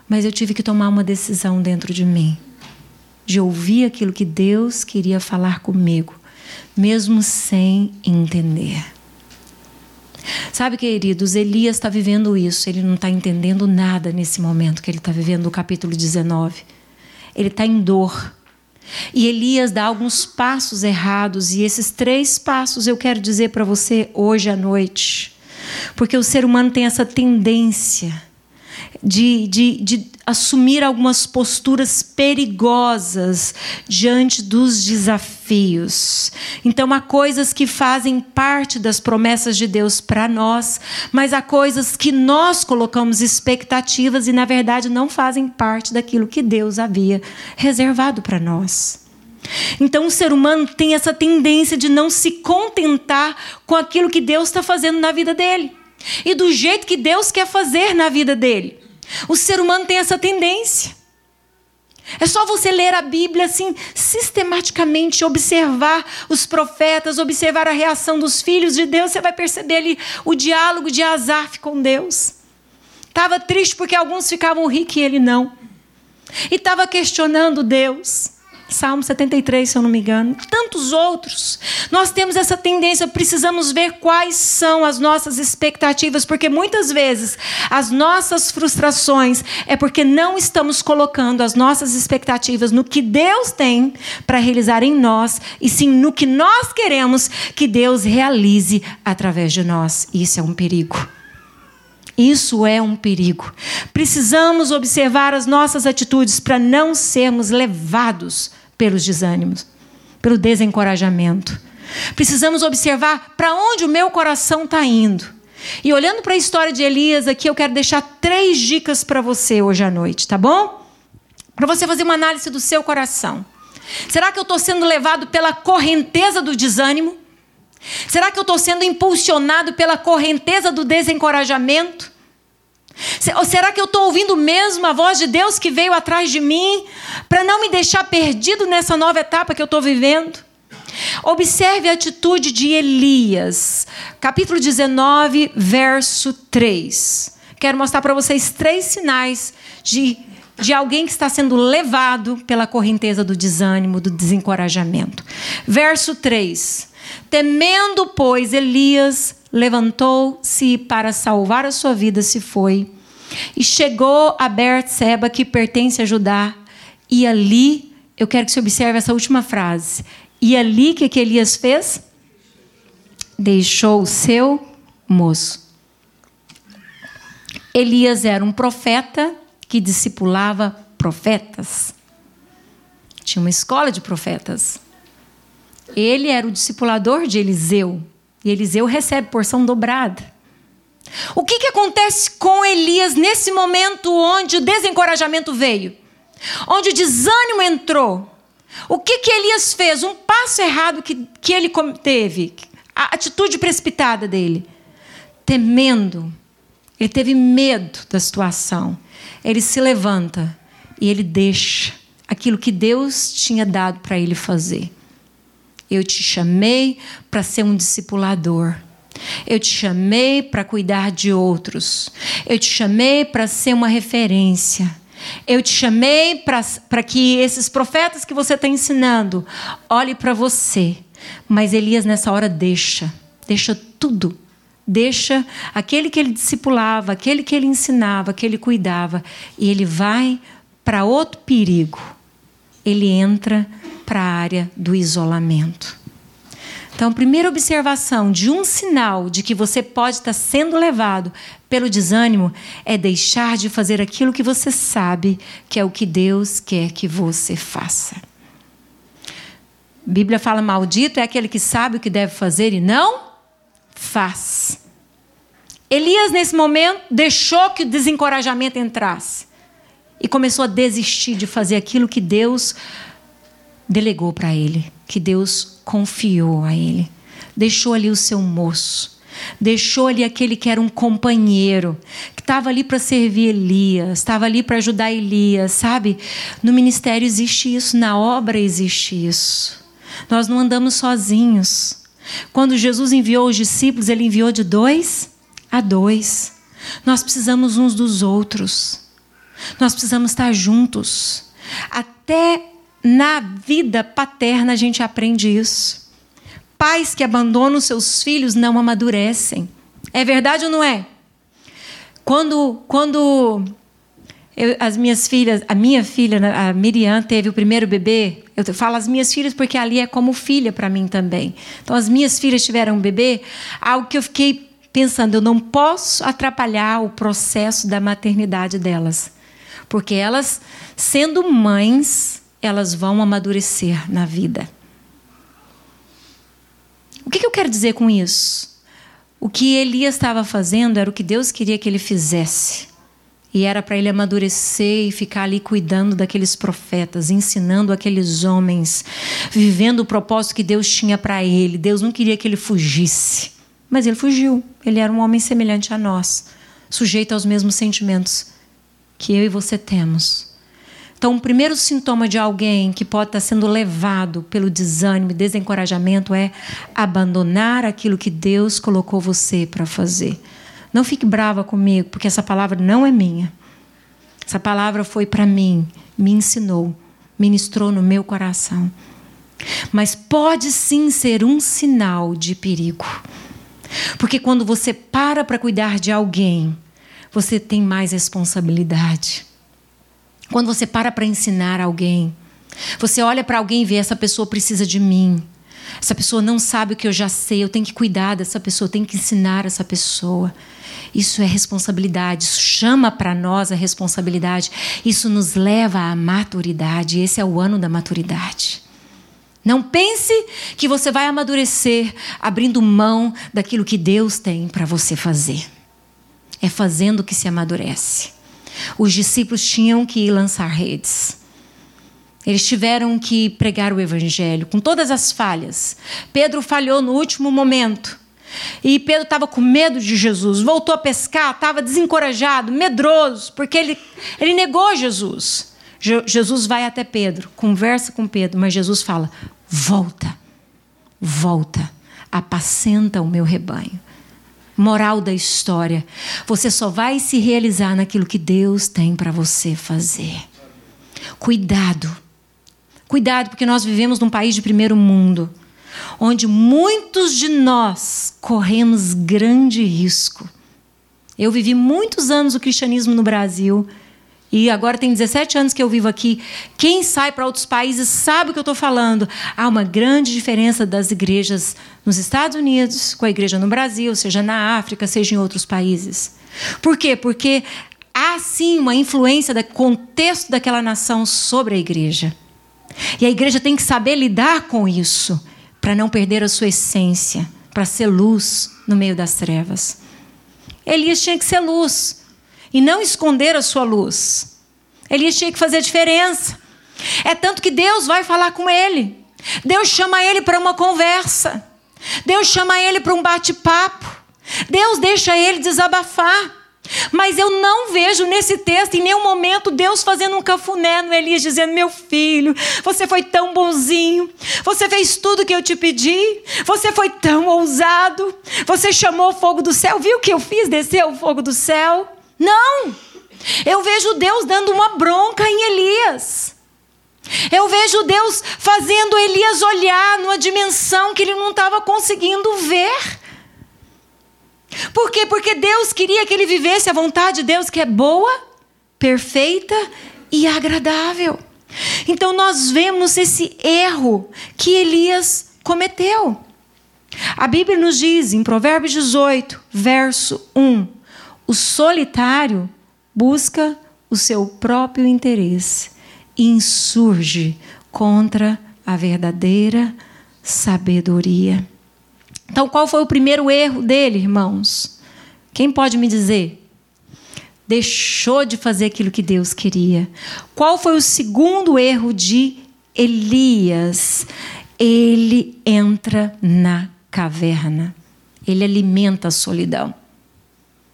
Speaker 1: Mas eu tive que tomar uma decisão dentro de mim, de ouvir aquilo que Deus queria falar comigo, mesmo sem entender. Sabe, queridos, Elias está vivendo isso, ele não está entendendo nada nesse momento que ele está vivendo, no capítulo 19. Ele está em dor. E Elias dá alguns passos errados, e esses três passos eu quero dizer para você hoje à noite. Porque o ser humano tem essa tendência de, de, de assumir algumas posturas perigosas diante dos desafios. Então, há coisas que fazem parte das promessas de Deus para nós, mas há coisas que nós colocamos expectativas e, na verdade, não fazem parte daquilo que Deus havia reservado para nós. Então, o ser humano tem essa tendência de não se contentar com aquilo que Deus está fazendo na vida dele e do jeito que Deus quer fazer na vida dele. O ser humano tem essa tendência. É só você ler a Bíblia assim, sistematicamente, observar os profetas, observar a reação dos filhos de Deus, você vai perceber ali o diálogo de Asaf com Deus. Estava triste porque alguns ficavam ricos e ele não. E estava questionando Deus. Salmo 73, se eu não me engano, tantos outros. Nós temos essa tendência, precisamos ver quais são as nossas expectativas, porque muitas vezes as nossas frustrações é porque não estamos colocando as nossas expectativas no que Deus tem para realizar em nós, e sim no que nós queremos que Deus realize através de nós. Isso é um perigo. Isso é um perigo. Precisamos observar as nossas atitudes para não sermos levados pelos desânimos, pelo desencorajamento. Precisamos observar para onde o meu coração está indo. E olhando para a história de Elias aqui, eu quero deixar três dicas para você hoje à noite, tá bom? Para você fazer uma análise do seu coração. Será que eu estou sendo levado pela correnteza do desânimo? Será que eu estou sendo impulsionado pela correnteza do desencorajamento? Ou será que eu estou ouvindo mesmo a voz de Deus que veio atrás de mim para não me deixar perdido nessa nova etapa que eu estou vivendo? Observe a atitude de Elias, capítulo 19, verso 3. Quero mostrar para vocês três sinais de, de alguém que está sendo levado pela correnteza do desânimo, do desencorajamento. Verso 3: Temendo, pois, Elias levantou-se para salvar a sua vida, se foi, e chegou a Berseba, que pertence a Judá, e ali, eu quero que você observe essa última frase, e ali, que, que Elias fez? Deixou o seu moço. Elias era um profeta que discipulava profetas. Tinha uma escola de profetas. Ele era o discipulador de Eliseu. E Eliseu recebe porção dobrada. O que, que acontece com Elias nesse momento onde o desencorajamento veio? Onde o desânimo entrou? O que, que Elias fez? Um passo errado que, que ele teve, a atitude precipitada dele. Temendo, ele teve medo da situação. Ele se levanta e ele deixa aquilo que Deus tinha dado para ele fazer. Eu te chamei para ser um discipulador. Eu te chamei para cuidar de outros. Eu te chamei para ser uma referência. Eu te chamei para que esses profetas que você está ensinando olhem para você. Mas Elias, nessa hora, deixa. Deixa tudo. Deixa aquele que ele discipulava, aquele que ele ensinava, que ele cuidava. E ele vai para outro perigo. Ele entra para a área do isolamento. Então, primeira observação de um sinal de que você pode estar sendo levado pelo desânimo é deixar de fazer aquilo que você sabe que é o que Deus quer que você faça. A Bíblia fala: maldito é aquele que sabe o que deve fazer e não faz. Elias, nesse momento, deixou que o desencorajamento entrasse e começou a desistir de fazer aquilo que Deus delegou para ele, que Deus confiou a ele. Deixou ali o seu moço. Deixou ali aquele que era um companheiro, que estava ali para servir Elias, estava ali para ajudar Elias, sabe? No ministério existe isso, na obra existe isso. Nós não andamos sozinhos. Quando Jesus enviou os discípulos, ele enviou de dois a dois. Nós precisamos uns dos outros. Nós precisamos estar juntos. Até na vida paterna a gente aprende isso. Pais que abandonam seus filhos não amadurecem. É verdade ou não é? Quando, quando eu, as minhas filhas, a minha filha, né, a Miriam, teve o primeiro bebê, eu falo as minhas filhas porque ali é como filha para mim também. Então, as minhas filhas tiveram um bebê, algo que eu fiquei pensando, eu não posso atrapalhar o processo da maternidade delas. Porque elas, sendo mães, elas vão amadurecer na vida. O que, eu quero dizer com isso? O que Elias estava fazendo era o que Deus queria que ele fizesse. E era para ele amadurecer e ficar ali cuidando daqueles profetas, ensinando aqueles homens, vivendo o propósito que Deus tinha para ele. Deus não queria que ele fugisse, mas ele fugiu. Ele era um homem semelhante a nós, sujeito aos mesmos sentimentos que eu e você temos. Então, o primeiro sintoma de alguém que pode estar sendo levado pelo desânimo e desencorajamento é abandonar aquilo que Deus colocou você para fazer. Não fique brava comigo, porque essa palavra não é minha. Essa palavra foi para mim, me ensinou, ministrou no meu coração. Mas pode sim ser um sinal de perigo. Porque quando você para para cuidar de alguém, você tem mais responsabilidade. Quando você para para ensinar alguém, você olha para alguém e vê essa pessoa precisa de mim. Essa pessoa não sabe o que eu já sei, eu tenho que cuidar dessa pessoa, eu tenho que ensinar essa pessoa. Isso é responsabilidade, isso chama para nós a responsabilidade, isso nos leva à maturidade. Esse é o ano da maturidade. Não pense que você vai amadurecer abrindo mão daquilo que Deus tem para você fazer. É fazendo que se amadurece. Os discípulos tinham que lançar redes. Eles tiveram que pregar o evangelho com todas as falhas. Pedro falhou no último momento. E Pedro estava com medo de Jesus, voltou a pescar, estava desencorajado, medroso, porque ele, ele negou Jesus. Je, Jesus vai até Pedro, conversa com Pedro, mas Jesus fala: volta, volta, apacenta o meu rebanho. Moral da história: você só vai se realizar naquilo que Deus tem para você fazer. Cuidado, cuidado, porque nós vivemos num país de primeiro mundo onde muitos de nós corremos grande risco. Eu vivi muitos anos o cristianismo no Brasil e agora tem 17 anos que eu vivo aqui. Quem sai para outros países sabe o que eu estou falando. Há uma grande diferença das igrejas nos Estados Unidos com a igreja no Brasil, seja na África, seja em outros países. Por quê? Porque há sim uma influência do contexto daquela nação sobre a igreja. E a igreja tem que saber lidar com isso para não perder a sua essência, para ser luz no meio das trevas. Elias tinha que ser luz e não esconder a sua luz. Elias tinha que fazer diferença. É tanto que Deus vai falar com ele. Deus chama ele para uma conversa. Deus chama ele para um bate-papo. Deus deixa ele desabafar. Mas eu não vejo nesse texto em nenhum momento Deus fazendo um cafuné no Elias, dizendo: Meu filho, você foi tão bonzinho, você fez tudo que eu te pedi, você foi tão ousado, você chamou o fogo do céu, viu o que eu fiz? Desceu o fogo do céu. Não! Eu vejo Deus dando uma bronca em Elias. Eu vejo Deus fazendo Elias olhar numa dimensão que ele não estava conseguindo ver. Por quê? Porque Deus queria que ele vivesse a vontade de Deus, que é boa, perfeita e agradável. Então nós vemos esse erro que Elias cometeu. A Bíblia nos diz em Provérbios 18, verso 1: o solitário busca o seu próprio interesse e insurge contra a verdadeira sabedoria. Então, qual foi o primeiro erro dele, irmãos? Quem pode me dizer? Deixou de fazer aquilo que Deus queria. Qual foi o segundo erro de Elias? Ele entra na caverna. Ele alimenta a solidão.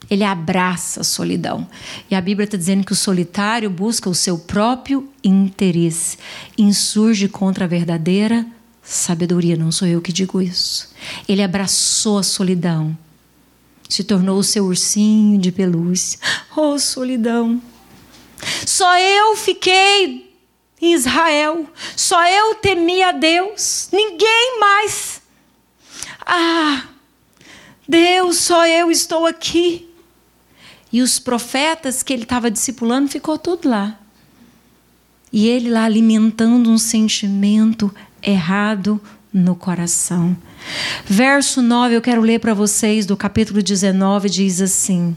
Speaker 1: Ele abraça a solidão. E a Bíblia está dizendo que o solitário busca o seu próprio interesse, insurge contra a verdadeira sabedoria, não sou eu que digo isso. Ele abraçou a solidão, se tornou o seu ursinho de pelúcia. Oh, solidão! Só eu fiquei em Israel, só eu temi a Deus, ninguém mais. Ah, Deus, só eu estou aqui. E os profetas que ele estava discipulando ficou tudo lá. E ele lá alimentando um sentimento errado no coração. Verso 9, eu quero ler para vocês do capítulo 19, diz assim: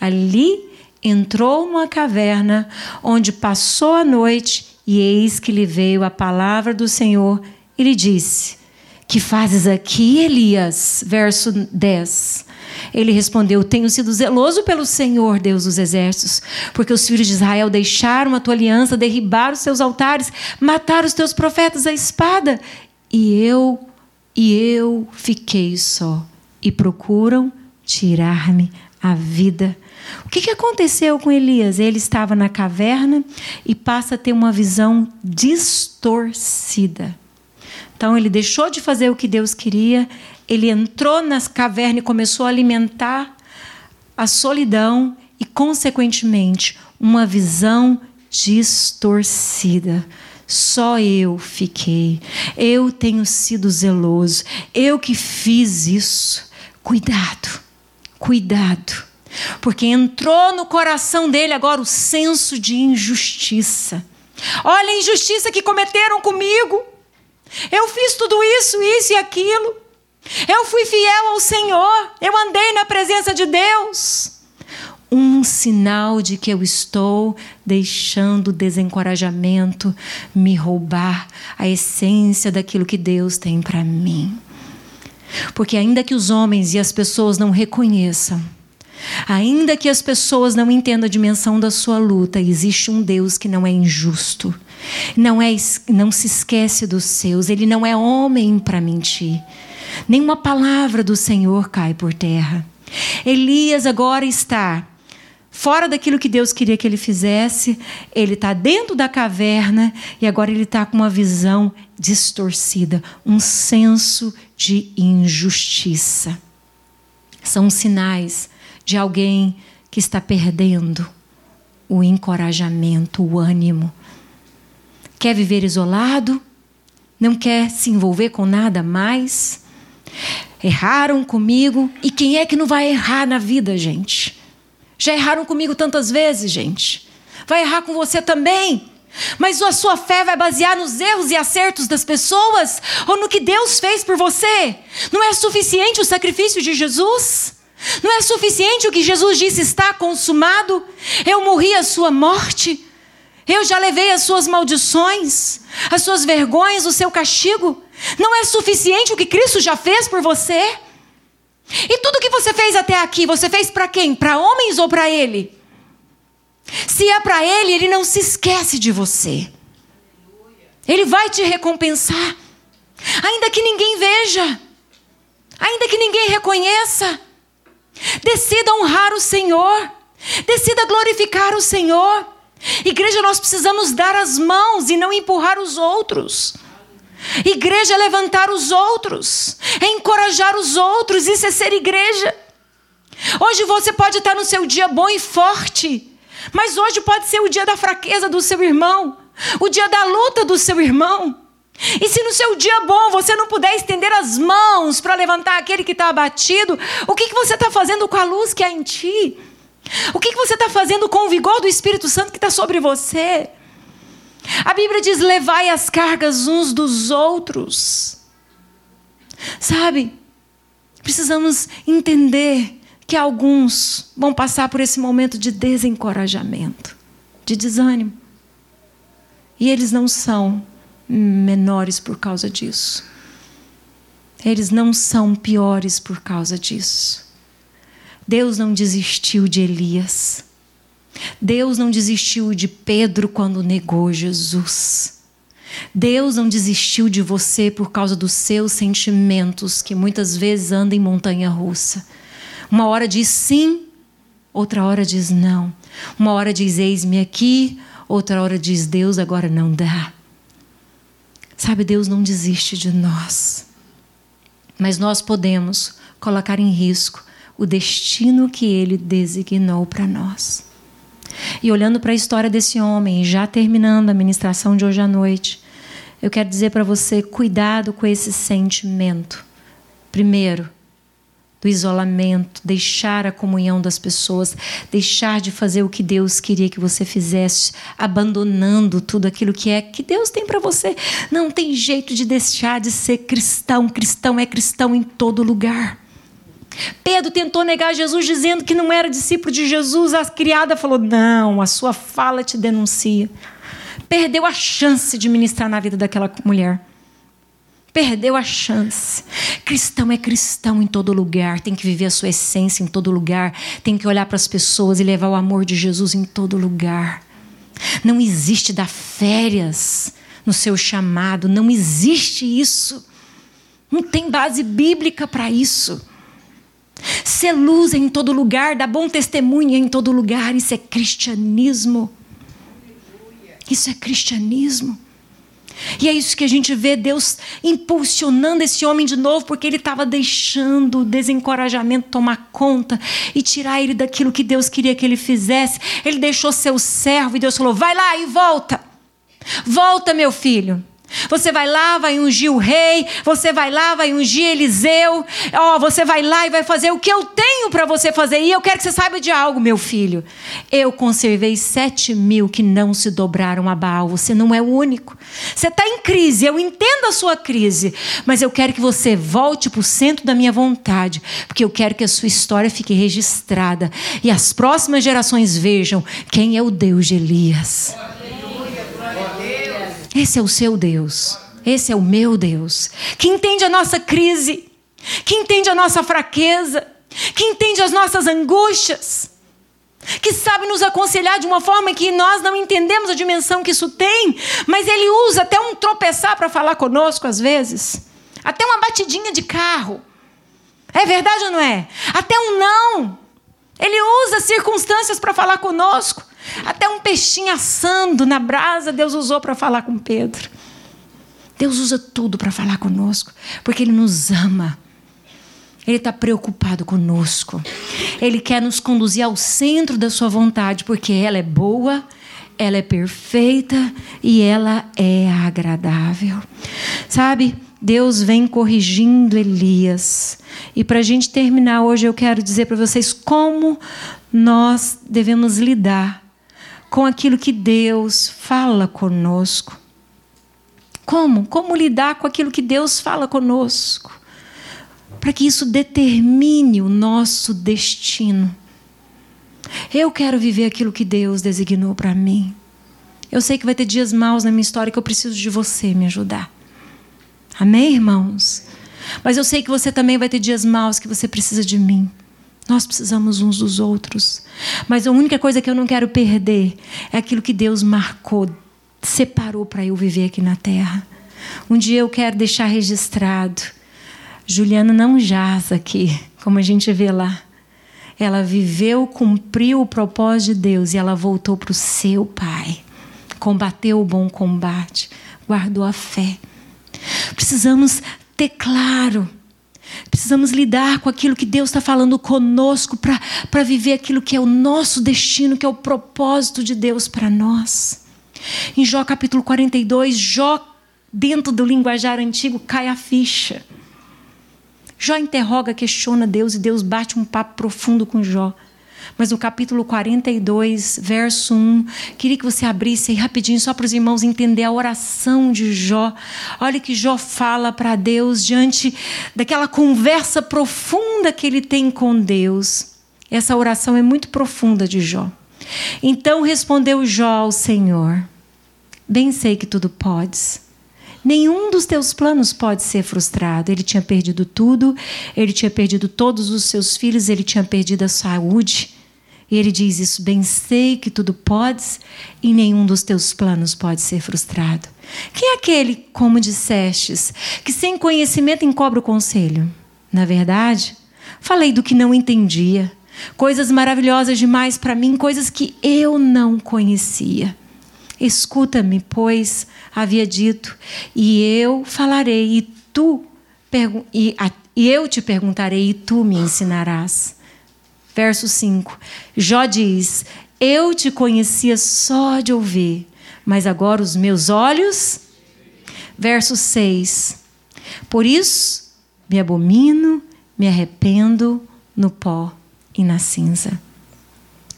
Speaker 1: Ali entrou numa caverna onde passou a noite, e eis que lhe veio a palavra do Senhor e lhe disse: Que fazes aqui, Elias? Verso 10. Ele respondeu: Tenho sido zeloso pelo Senhor, Deus dos exércitos, porque os filhos de Israel deixaram a tua aliança, derribaram os teus altares, mataram os teus profetas à espada, e eu e eu fiquei só, e procuram tirar-me a vida. O que aconteceu com Elias? Ele estava na caverna e passa a ter uma visão distorcida. Então ele deixou de fazer o que Deus queria, ele entrou nas cavernas e começou a alimentar a solidão e, consequentemente, uma visão distorcida. Só eu fiquei. Eu tenho sido zeloso. Eu que fiz isso. Cuidado, cuidado. Porque entrou no coração dele agora o senso de injustiça. Olha a injustiça que cometeram comigo. Eu fiz tudo isso, isso e aquilo. Eu fui fiel ao Senhor. Eu andei na presença de Deus um sinal de que eu estou deixando o desencorajamento me roubar a essência daquilo que Deus tem para mim. Porque ainda que os homens e as pessoas não reconheçam, ainda que as pessoas não entendam a dimensão da sua luta, existe um Deus que não é injusto. Não é não se esquece dos seus, ele não é homem para mentir. Nenhuma palavra do Senhor cai por terra. Elias agora está fora daquilo que Deus queria que ele fizesse, ele está dentro da caverna e agora ele está com uma visão distorcida, um senso de injustiça. São sinais de alguém que está perdendo o encorajamento, o ânimo. Quer viver isolado? Não quer se envolver com nada mais? Erraram comigo e quem é que não vai errar na vida, gente? Já erraram comigo tantas vezes, gente. Vai errar com você também. Mas a sua fé vai basear nos erros e acertos das pessoas ou no que Deus fez por você? Não é suficiente o sacrifício de Jesus? Não é suficiente o que Jesus disse está consumado? Eu morri a sua morte. Eu já levei as suas maldições, as suas vergonhas, o seu castigo. Não é suficiente o que Cristo já fez por você? E tudo que você fez até aqui, você fez para quem? Para homens ou para ele? Se é para ele, ele não se esquece de você. Ele vai te recompensar. Ainda que ninguém veja, ainda que ninguém reconheça. Decida honrar o Senhor. Decida glorificar o Senhor. Igreja, nós precisamos dar as mãos e não empurrar os outros. Igreja é levantar os outros, é encorajar os outros, isso é ser igreja. Hoje você pode estar no seu dia bom e forte, mas hoje pode ser o dia da fraqueza do seu irmão, o dia da luta do seu irmão. E se no seu dia bom você não puder estender as mãos para levantar aquele que está abatido, o que, que você está fazendo com a luz que há em ti? O que, que você está fazendo com o vigor do Espírito Santo que está sobre você? A Bíblia diz: levai as cargas uns dos outros. Sabe, precisamos entender que alguns vão passar por esse momento de desencorajamento, de desânimo. E eles não são menores por causa disso. Eles não são piores por causa disso. Deus não desistiu de Elias. Deus não desistiu de Pedro quando negou Jesus. Deus não desistiu de você por causa dos seus sentimentos, que muitas vezes andam em montanha russa. Uma hora diz sim, outra hora diz não. Uma hora diz eis-me aqui, outra hora diz Deus, agora não dá. Sabe, Deus não desiste de nós. Mas nós podemos colocar em risco o destino que ele designou para nós. E olhando para a história desse homem, já terminando a ministração de hoje à noite, eu quero dizer para você: cuidado com esse sentimento. Primeiro, do isolamento, deixar a comunhão das pessoas, deixar de fazer o que Deus queria que você fizesse, abandonando tudo aquilo que é que Deus tem para você. Não tem jeito de deixar de ser cristão. Cristão é cristão em todo lugar. Pedro tentou negar Jesus dizendo que não era discípulo de Jesus. A criada falou: Não, a sua fala te denuncia. Perdeu a chance de ministrar na vida daquela mulher. Perdeu a chance. Cristão é cristão em todo lugar, tem que viver a sua essência em todo lugar, tem que olhar para as pessoas e levar o amor de Jesus em todo lugar. Não existe dar férias no seu chamado, não existe isso. Não tem base bíblica para isso. Ser luz em todo lugar, dar bom testemunho em todo lugar, isso é cristianismo. Isso é cristianismo. E é isso que a gente vê Deus impulsionando esse homem de novo, porque ele estava deixando o desencorajamento tomar conta e tirar ele daquilo que Deus queria que ele fizesse. Ele deixou seu servo e Deus falou: vai lá e volta. Volta, meu filho. Você vai lá, vai ungir o rei, você vai lá, vai ungir Eliseu, ó, oh, você vai lá e vai fazer o que eu tenho para você fazer. E eu quero que você saiba de algo, meu filho. Eu conservei sete mil que não se dobraram a Baal. Você não é o único. Você está em crise, eu entendo a sua crise, mas eu quero que você volte para o centro da minha vontade, porque eu quero que a sua história fique registrada e as próximas gerações vejam quem é o Deus de Elias. Esse é o seu Deus. Esse é o meu Deus. Que entende a nossa crise, que entende a nossa fraqueza, que entende as nossas angústias, que sabe nos aconselhar de uma forma que nós não entendemos a dimensão que isso tem, mas Ele usa até um tropeçar para falar conosco às vezes, até uma batidinha de carro. É verdade ou não é? Até um não. Ele usa circunstâncias para falar conosco. Até um peixinho assando na brasa, Deus usou para falar com Pedro. Deus usa tudo para falar conosco, porque Ele nos ama. Ele está preocupado conosco. Ele quer nos conduzir ao centro da Sua vontade, porque ela é boa, ela é perfeita e ela é agradável. Sabe? Deus vem corrigindo Elias. E para a gente terminar hoje, eu quero dizer para vocês como nós devemos lidar com aquilo que Deus fala conosco. Como? Como lidar com aquilo que Deus fala conosco? Para que isso determine o nosso destino. Eu quero viver aquilo que Deus designou para mim. Eu sei que vai ter dias maus na minha história que eu preciso de você me ajudar. Amém, irmãos? Mas eu sei que você também vai ter dias maus que você precisa de mim. Nós precisamos uns dos outros. Mas a única coisa que eu não quero perder é aquilo que Deus marcou, separou para eu viver aqui na terra. Um dia eu quero deixar registrado. Juliana não jaz aqui, como a gente vê lá. Ela viveu, cumpriu o propósito de Deus e ela voltou para o seu Pai. Combateu o bom combate, guardou a fé. Precisamos ter claro Precisamos lidar com aquilo que Deus está falando conosco para viver aquilo que é o nosso destino, que é o propósito de Deus para nós. Em Jó capítulo 42, Jó, dentro do linguajar antigo, cai a ficha. Jó interroga, questiona Deus e Deus bate um papo profundo com Jó. Mas no capítulo 42, verso 1, queria que você abrisse aí rapidinho, só para os irmãos entender a oração de Jó. Olha que Jó fala para Deus diante daquela conversa profunda que ele tem com Deus. Essa oração é muito profunda de Jó. Então respondeu Jó ao Senhor: Bem sei que tudo podes. Nenhum dos teus planos pode ser frustrado. Ele tinha perdido tudo, ele tinha perdido todos os seus filhos, ele tinha perdido a saúde. E ele diz isso: bem sei que tudo podes e nenhum dos teus planos pode ser frustrado. Quem é aquele, como dissestes, que sem conhecimento encobre o conselho? Na verdade, falei do que não entendia, coisas maravilhosas demais para mim, coisas que eu não conhecia. Escuta-me, pois havia dito, e eu falarei, e tu e, e eu te perguntarei, e tu me ensinarás. Verso 5. Jó diz: Eu te conhecia só de ouvir, mas agora os meus olhos. Verso 6. Por isso me abomino, me arrependo no pó e na cinza.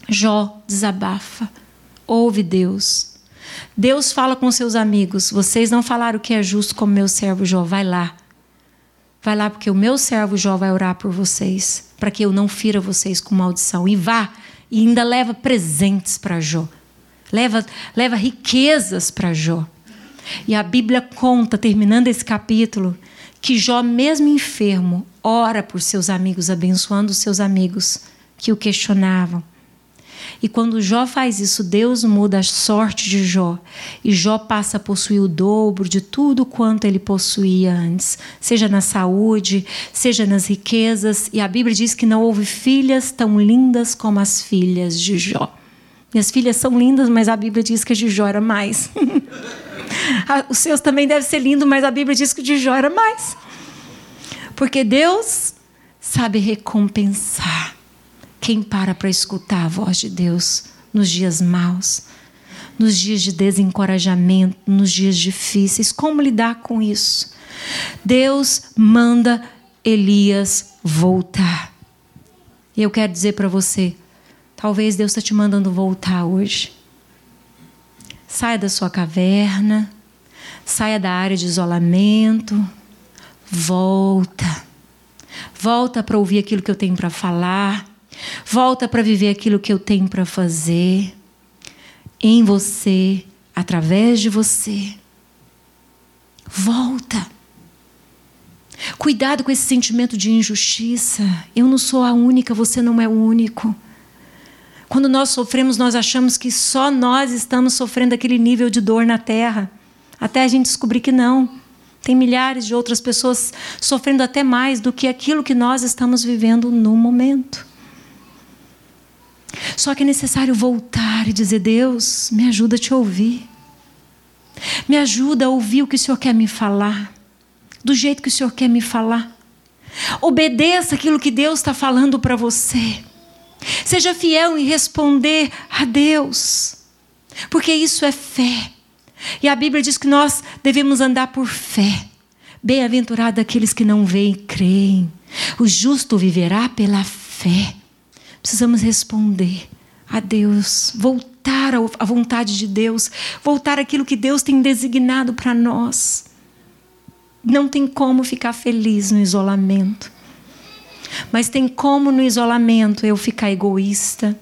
Speaker 1: Jó desabafa, ouve Deus. Deus fala com seus amigos: Vocês não falaram o que é justo como meu servo Jó, vai lá. Vai lá, porque o meu servo Jó vai orar por vocês, para que eu não fira vocês com maldição. E vá, e ainda leva presentes para Jó. Leva, leva riquezas para Jó. E a Bíblia conta, terminando esse capítulo, que Jó, mesmo enfermo, ora por seus amigos, abençoando os seus amigos que o questionavam. E quando Jó faz isso, Deus muda a sorte de Jó. E Jó passa a possuir o dobro de tudo quanto ele possuía antes, seja na saúde, seja nas riquezas. E a Bíblia diz que não houve filhas tão lindas como as filhas de Jó. Minhas filhas são lindas, mas a Bíblia diz que a de Jó era mais. Os seus também devem ser lindos, mas a Bíblia diz que o de Jó era mais. Porque Deus sabe recompensar quem para para escutar a voz de Deus nos dias maus? nos dias de desencorajamento, nos dias difíceis. Como lidar com isso? Deus manda Elias voltar. E eu quero dizer para você: talvez Deus está te mandando voltar hoje. Saia da sua caverna, saia da área de isolamento, volta. Volta para ouvir aquilo que eu tenho para falar. Volta para viver aquilo que eu tenho para fazer. Em você, através de você. Volta. Cuidado com esse sentimento de injustiça. Eu não sou a única, você não é o único. Quando nós sofremos, nós achamos que só nós estamos sofrendo aquele nível de dor na terra, até a gente descobrir que não. Tem milhares de outras pessoas sofrendo até mais do que aquilo que nós estamos vivendo no momento. Só que é necessário voltar e dizer: Deus, me ajuda a te ouvir. Me ajuda a ouvir o que o Senhor quer me falar do jeito que o Senhor quer me falar. Obedeça aquilo que Deus está falando para você. Seja fiel em responder a Deus, porque isso é fé. E a Bíblia diz que nós devemos andar por fé. Bem-aventurado aqueles que não veem e creem. O justo viverá pela fé. Precisamos responder a Deus, voltar à vontade de Deus, voltar àquilo que Deus tem designado para nós. Não tem como ficar feliz no isolamento. Mas tem como no isolamento eu ficar egoísta.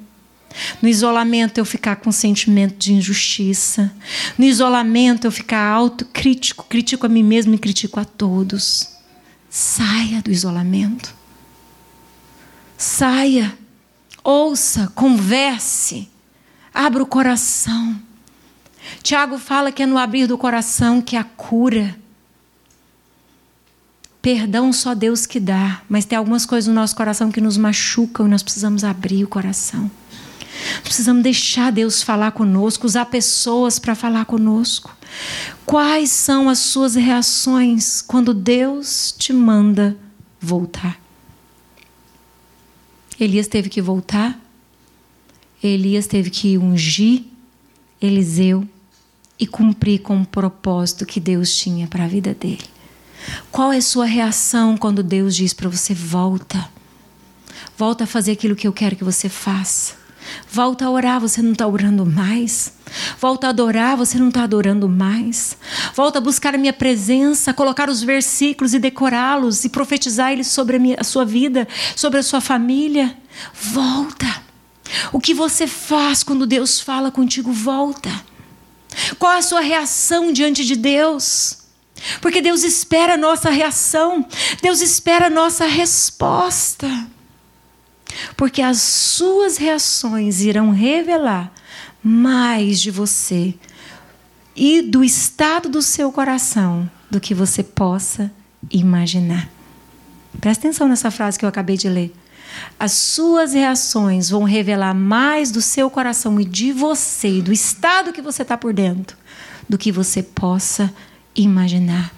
Speaker 1: No isolamento eu ficar com sentimento de injustiça. No isolamento eu ficar autocrítico, critico a mim mesmo e critico a todos. Saia do isolamento. Saia. Ouça, converse. Abra o coração. Tiago fala que é no abrir do coração que a cura Perdão só Deus que dá, mas tem algumas coisas no nosso coração que nos machucam e nós precisamos abrir o coração. Precisamos deixar Deus falar conosco, usar pessoas para falar conosco. Quais são as suas reações quando Deus te manda voltar? Elias teve que voltar. Elias teve que ungir Eliseu e cumprir com o propósito que Deus tinha para a vida dele. Qual é a sua reação quando Deus diz para você: volta? Volta a fazer aquilo que eu quero que você faça. Volta a orar, você não está orando mais. Volta a adorar, você não está adorando mais. Volta a buscar a minha presença, colocar os versículos e decorá-los e profetizar eles sobre a, minha, a sua vida, sobre a sua família. Volta. O que você faz quando Deus fala contigo? Volta. Qual a sua reação diante de Deus? Porque Deus espera a nossa reação, Deus espera a nossa resposta. Porque as suas reações irão revelar mais de você e do estado do seu coração do que você possa imaginar. Presta atenção nessa frase que eu acabei de ler. As suas reações vão revelar mais do seu coração e de você, do estado que você está por dentro, do que você possa imaginar.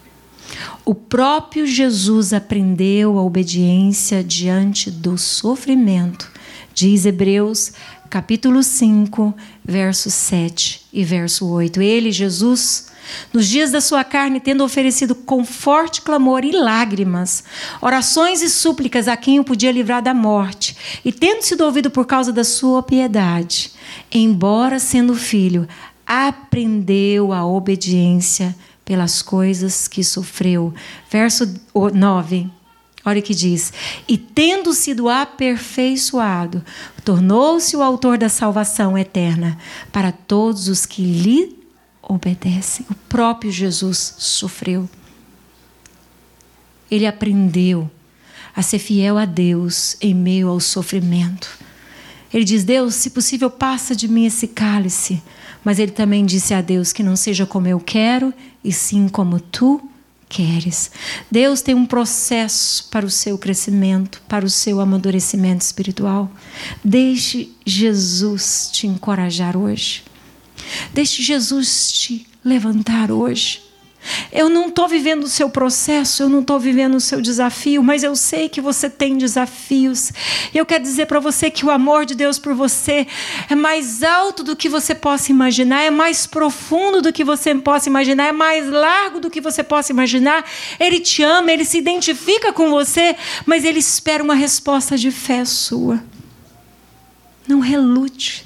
Speaker 1: O próprio Jesus aprendeu a obediência diante do sofrimento, diz Hebreus capítulo 5, verso 7 e verso 8. Ele, Jesus, nos dias da sua carne, tendo oferecido com forte clamor e lágrimas, orações e súplicas a quem o podia livrar da morte, e tendo sido ouvido por causa da sua piedade, embora sendo filho, aprendeu a obediência pelas coisas que sofreu. Verso 9. Olha o que diz: E tendo sido aperfeiçoado, tornou-se o autor da salvação eterna para todos os que lhe obedecem. O próprio Jesus sofreu. Ele aprendeu a ser fiel a Deus em meio ao sofrimento. Ele diz: Deus, se possível, passa de mim esse cálice. Mas ele também disse a Deus que não seja como eu quero, e sim como tu queres. Deus tem um processo para o seu crescimento, para o seu amadurecimento espiritual. Deixe Jesus te encorajar hoje. Deixe Jesus te levantar hoje. Eu não estou vivendo o seu processo, eu não estou vivendo o seu desafio, mas eu sei que você tem desafios. Eu quero dizer para você que o amor de Deus por você é mais alto do que você possa imaginar, é mais profundo do que você possa imaginar, é mais largo do que você possa imaginar. Ele te ama, ele se identifica com você, mas ele espera uma resposta de fé sua. Não relute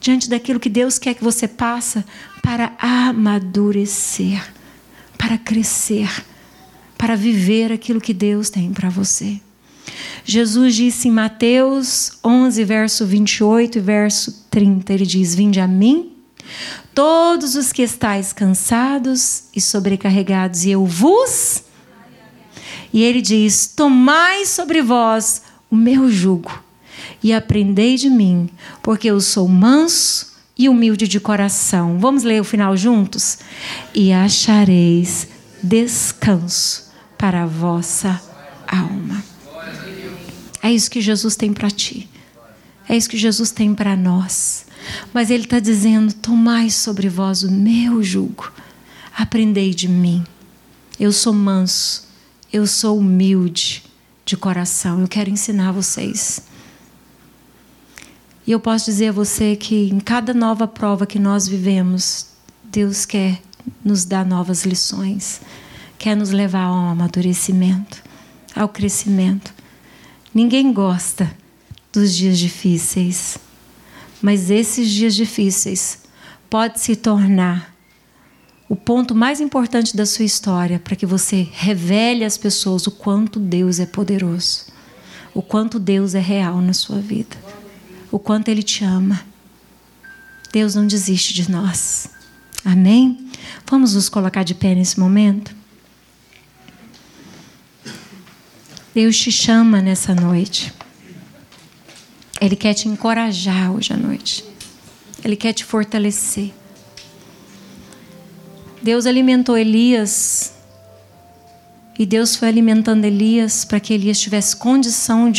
Speaker 1: diante daquilo que Deus quer que você passe para amadurecer para crescer, para viver aquilo que Deus tem para você. Jesus disse em Mateus 11, verso 28 e verso 30, ele diz: Vinde a mim, todos os que estáis cansados e sobrecarregados, e eu vos. E ele diz: Tomai sobre vós o meu jugo e aprendei de mim, porque eu sou manso e humilde de coração. Vamos ler o final juntos? E achareis descanso para a vossa alma. É isso que Jesus tem para ti. É isso que Jesus tem para nós. Mas Ele está dizendo: Tomai sobre vós o meu jugo, aprendei de mim. Eu sou manso, eu sou humilde de coração. Eu quero ensinar vocês. E eu posso dizer a você que em cada nova prova que nós vivemos, Deus quer nos dar novas lições, quer nos levar ao amadurecimento, ao crescimento. Ninguém gosta dos dias difíceis, mas esses dias difíceis pode se tornar o ponto mais importante da sua história para que você revele às pessoas o quanto Deus é poderoso, o quanto Deus é real na sua vida o quanto Ele te ama. Deus não desiste de nós. Amém? Vamos nos colocar de pé nesse momento? Deus te chama nessa noite. Ele quer te encorajar hoje à noite. Ele quer te fortalecer. Deus alimentou Elias. E Deus foi alimentando Elias para que Elias tivesse condição de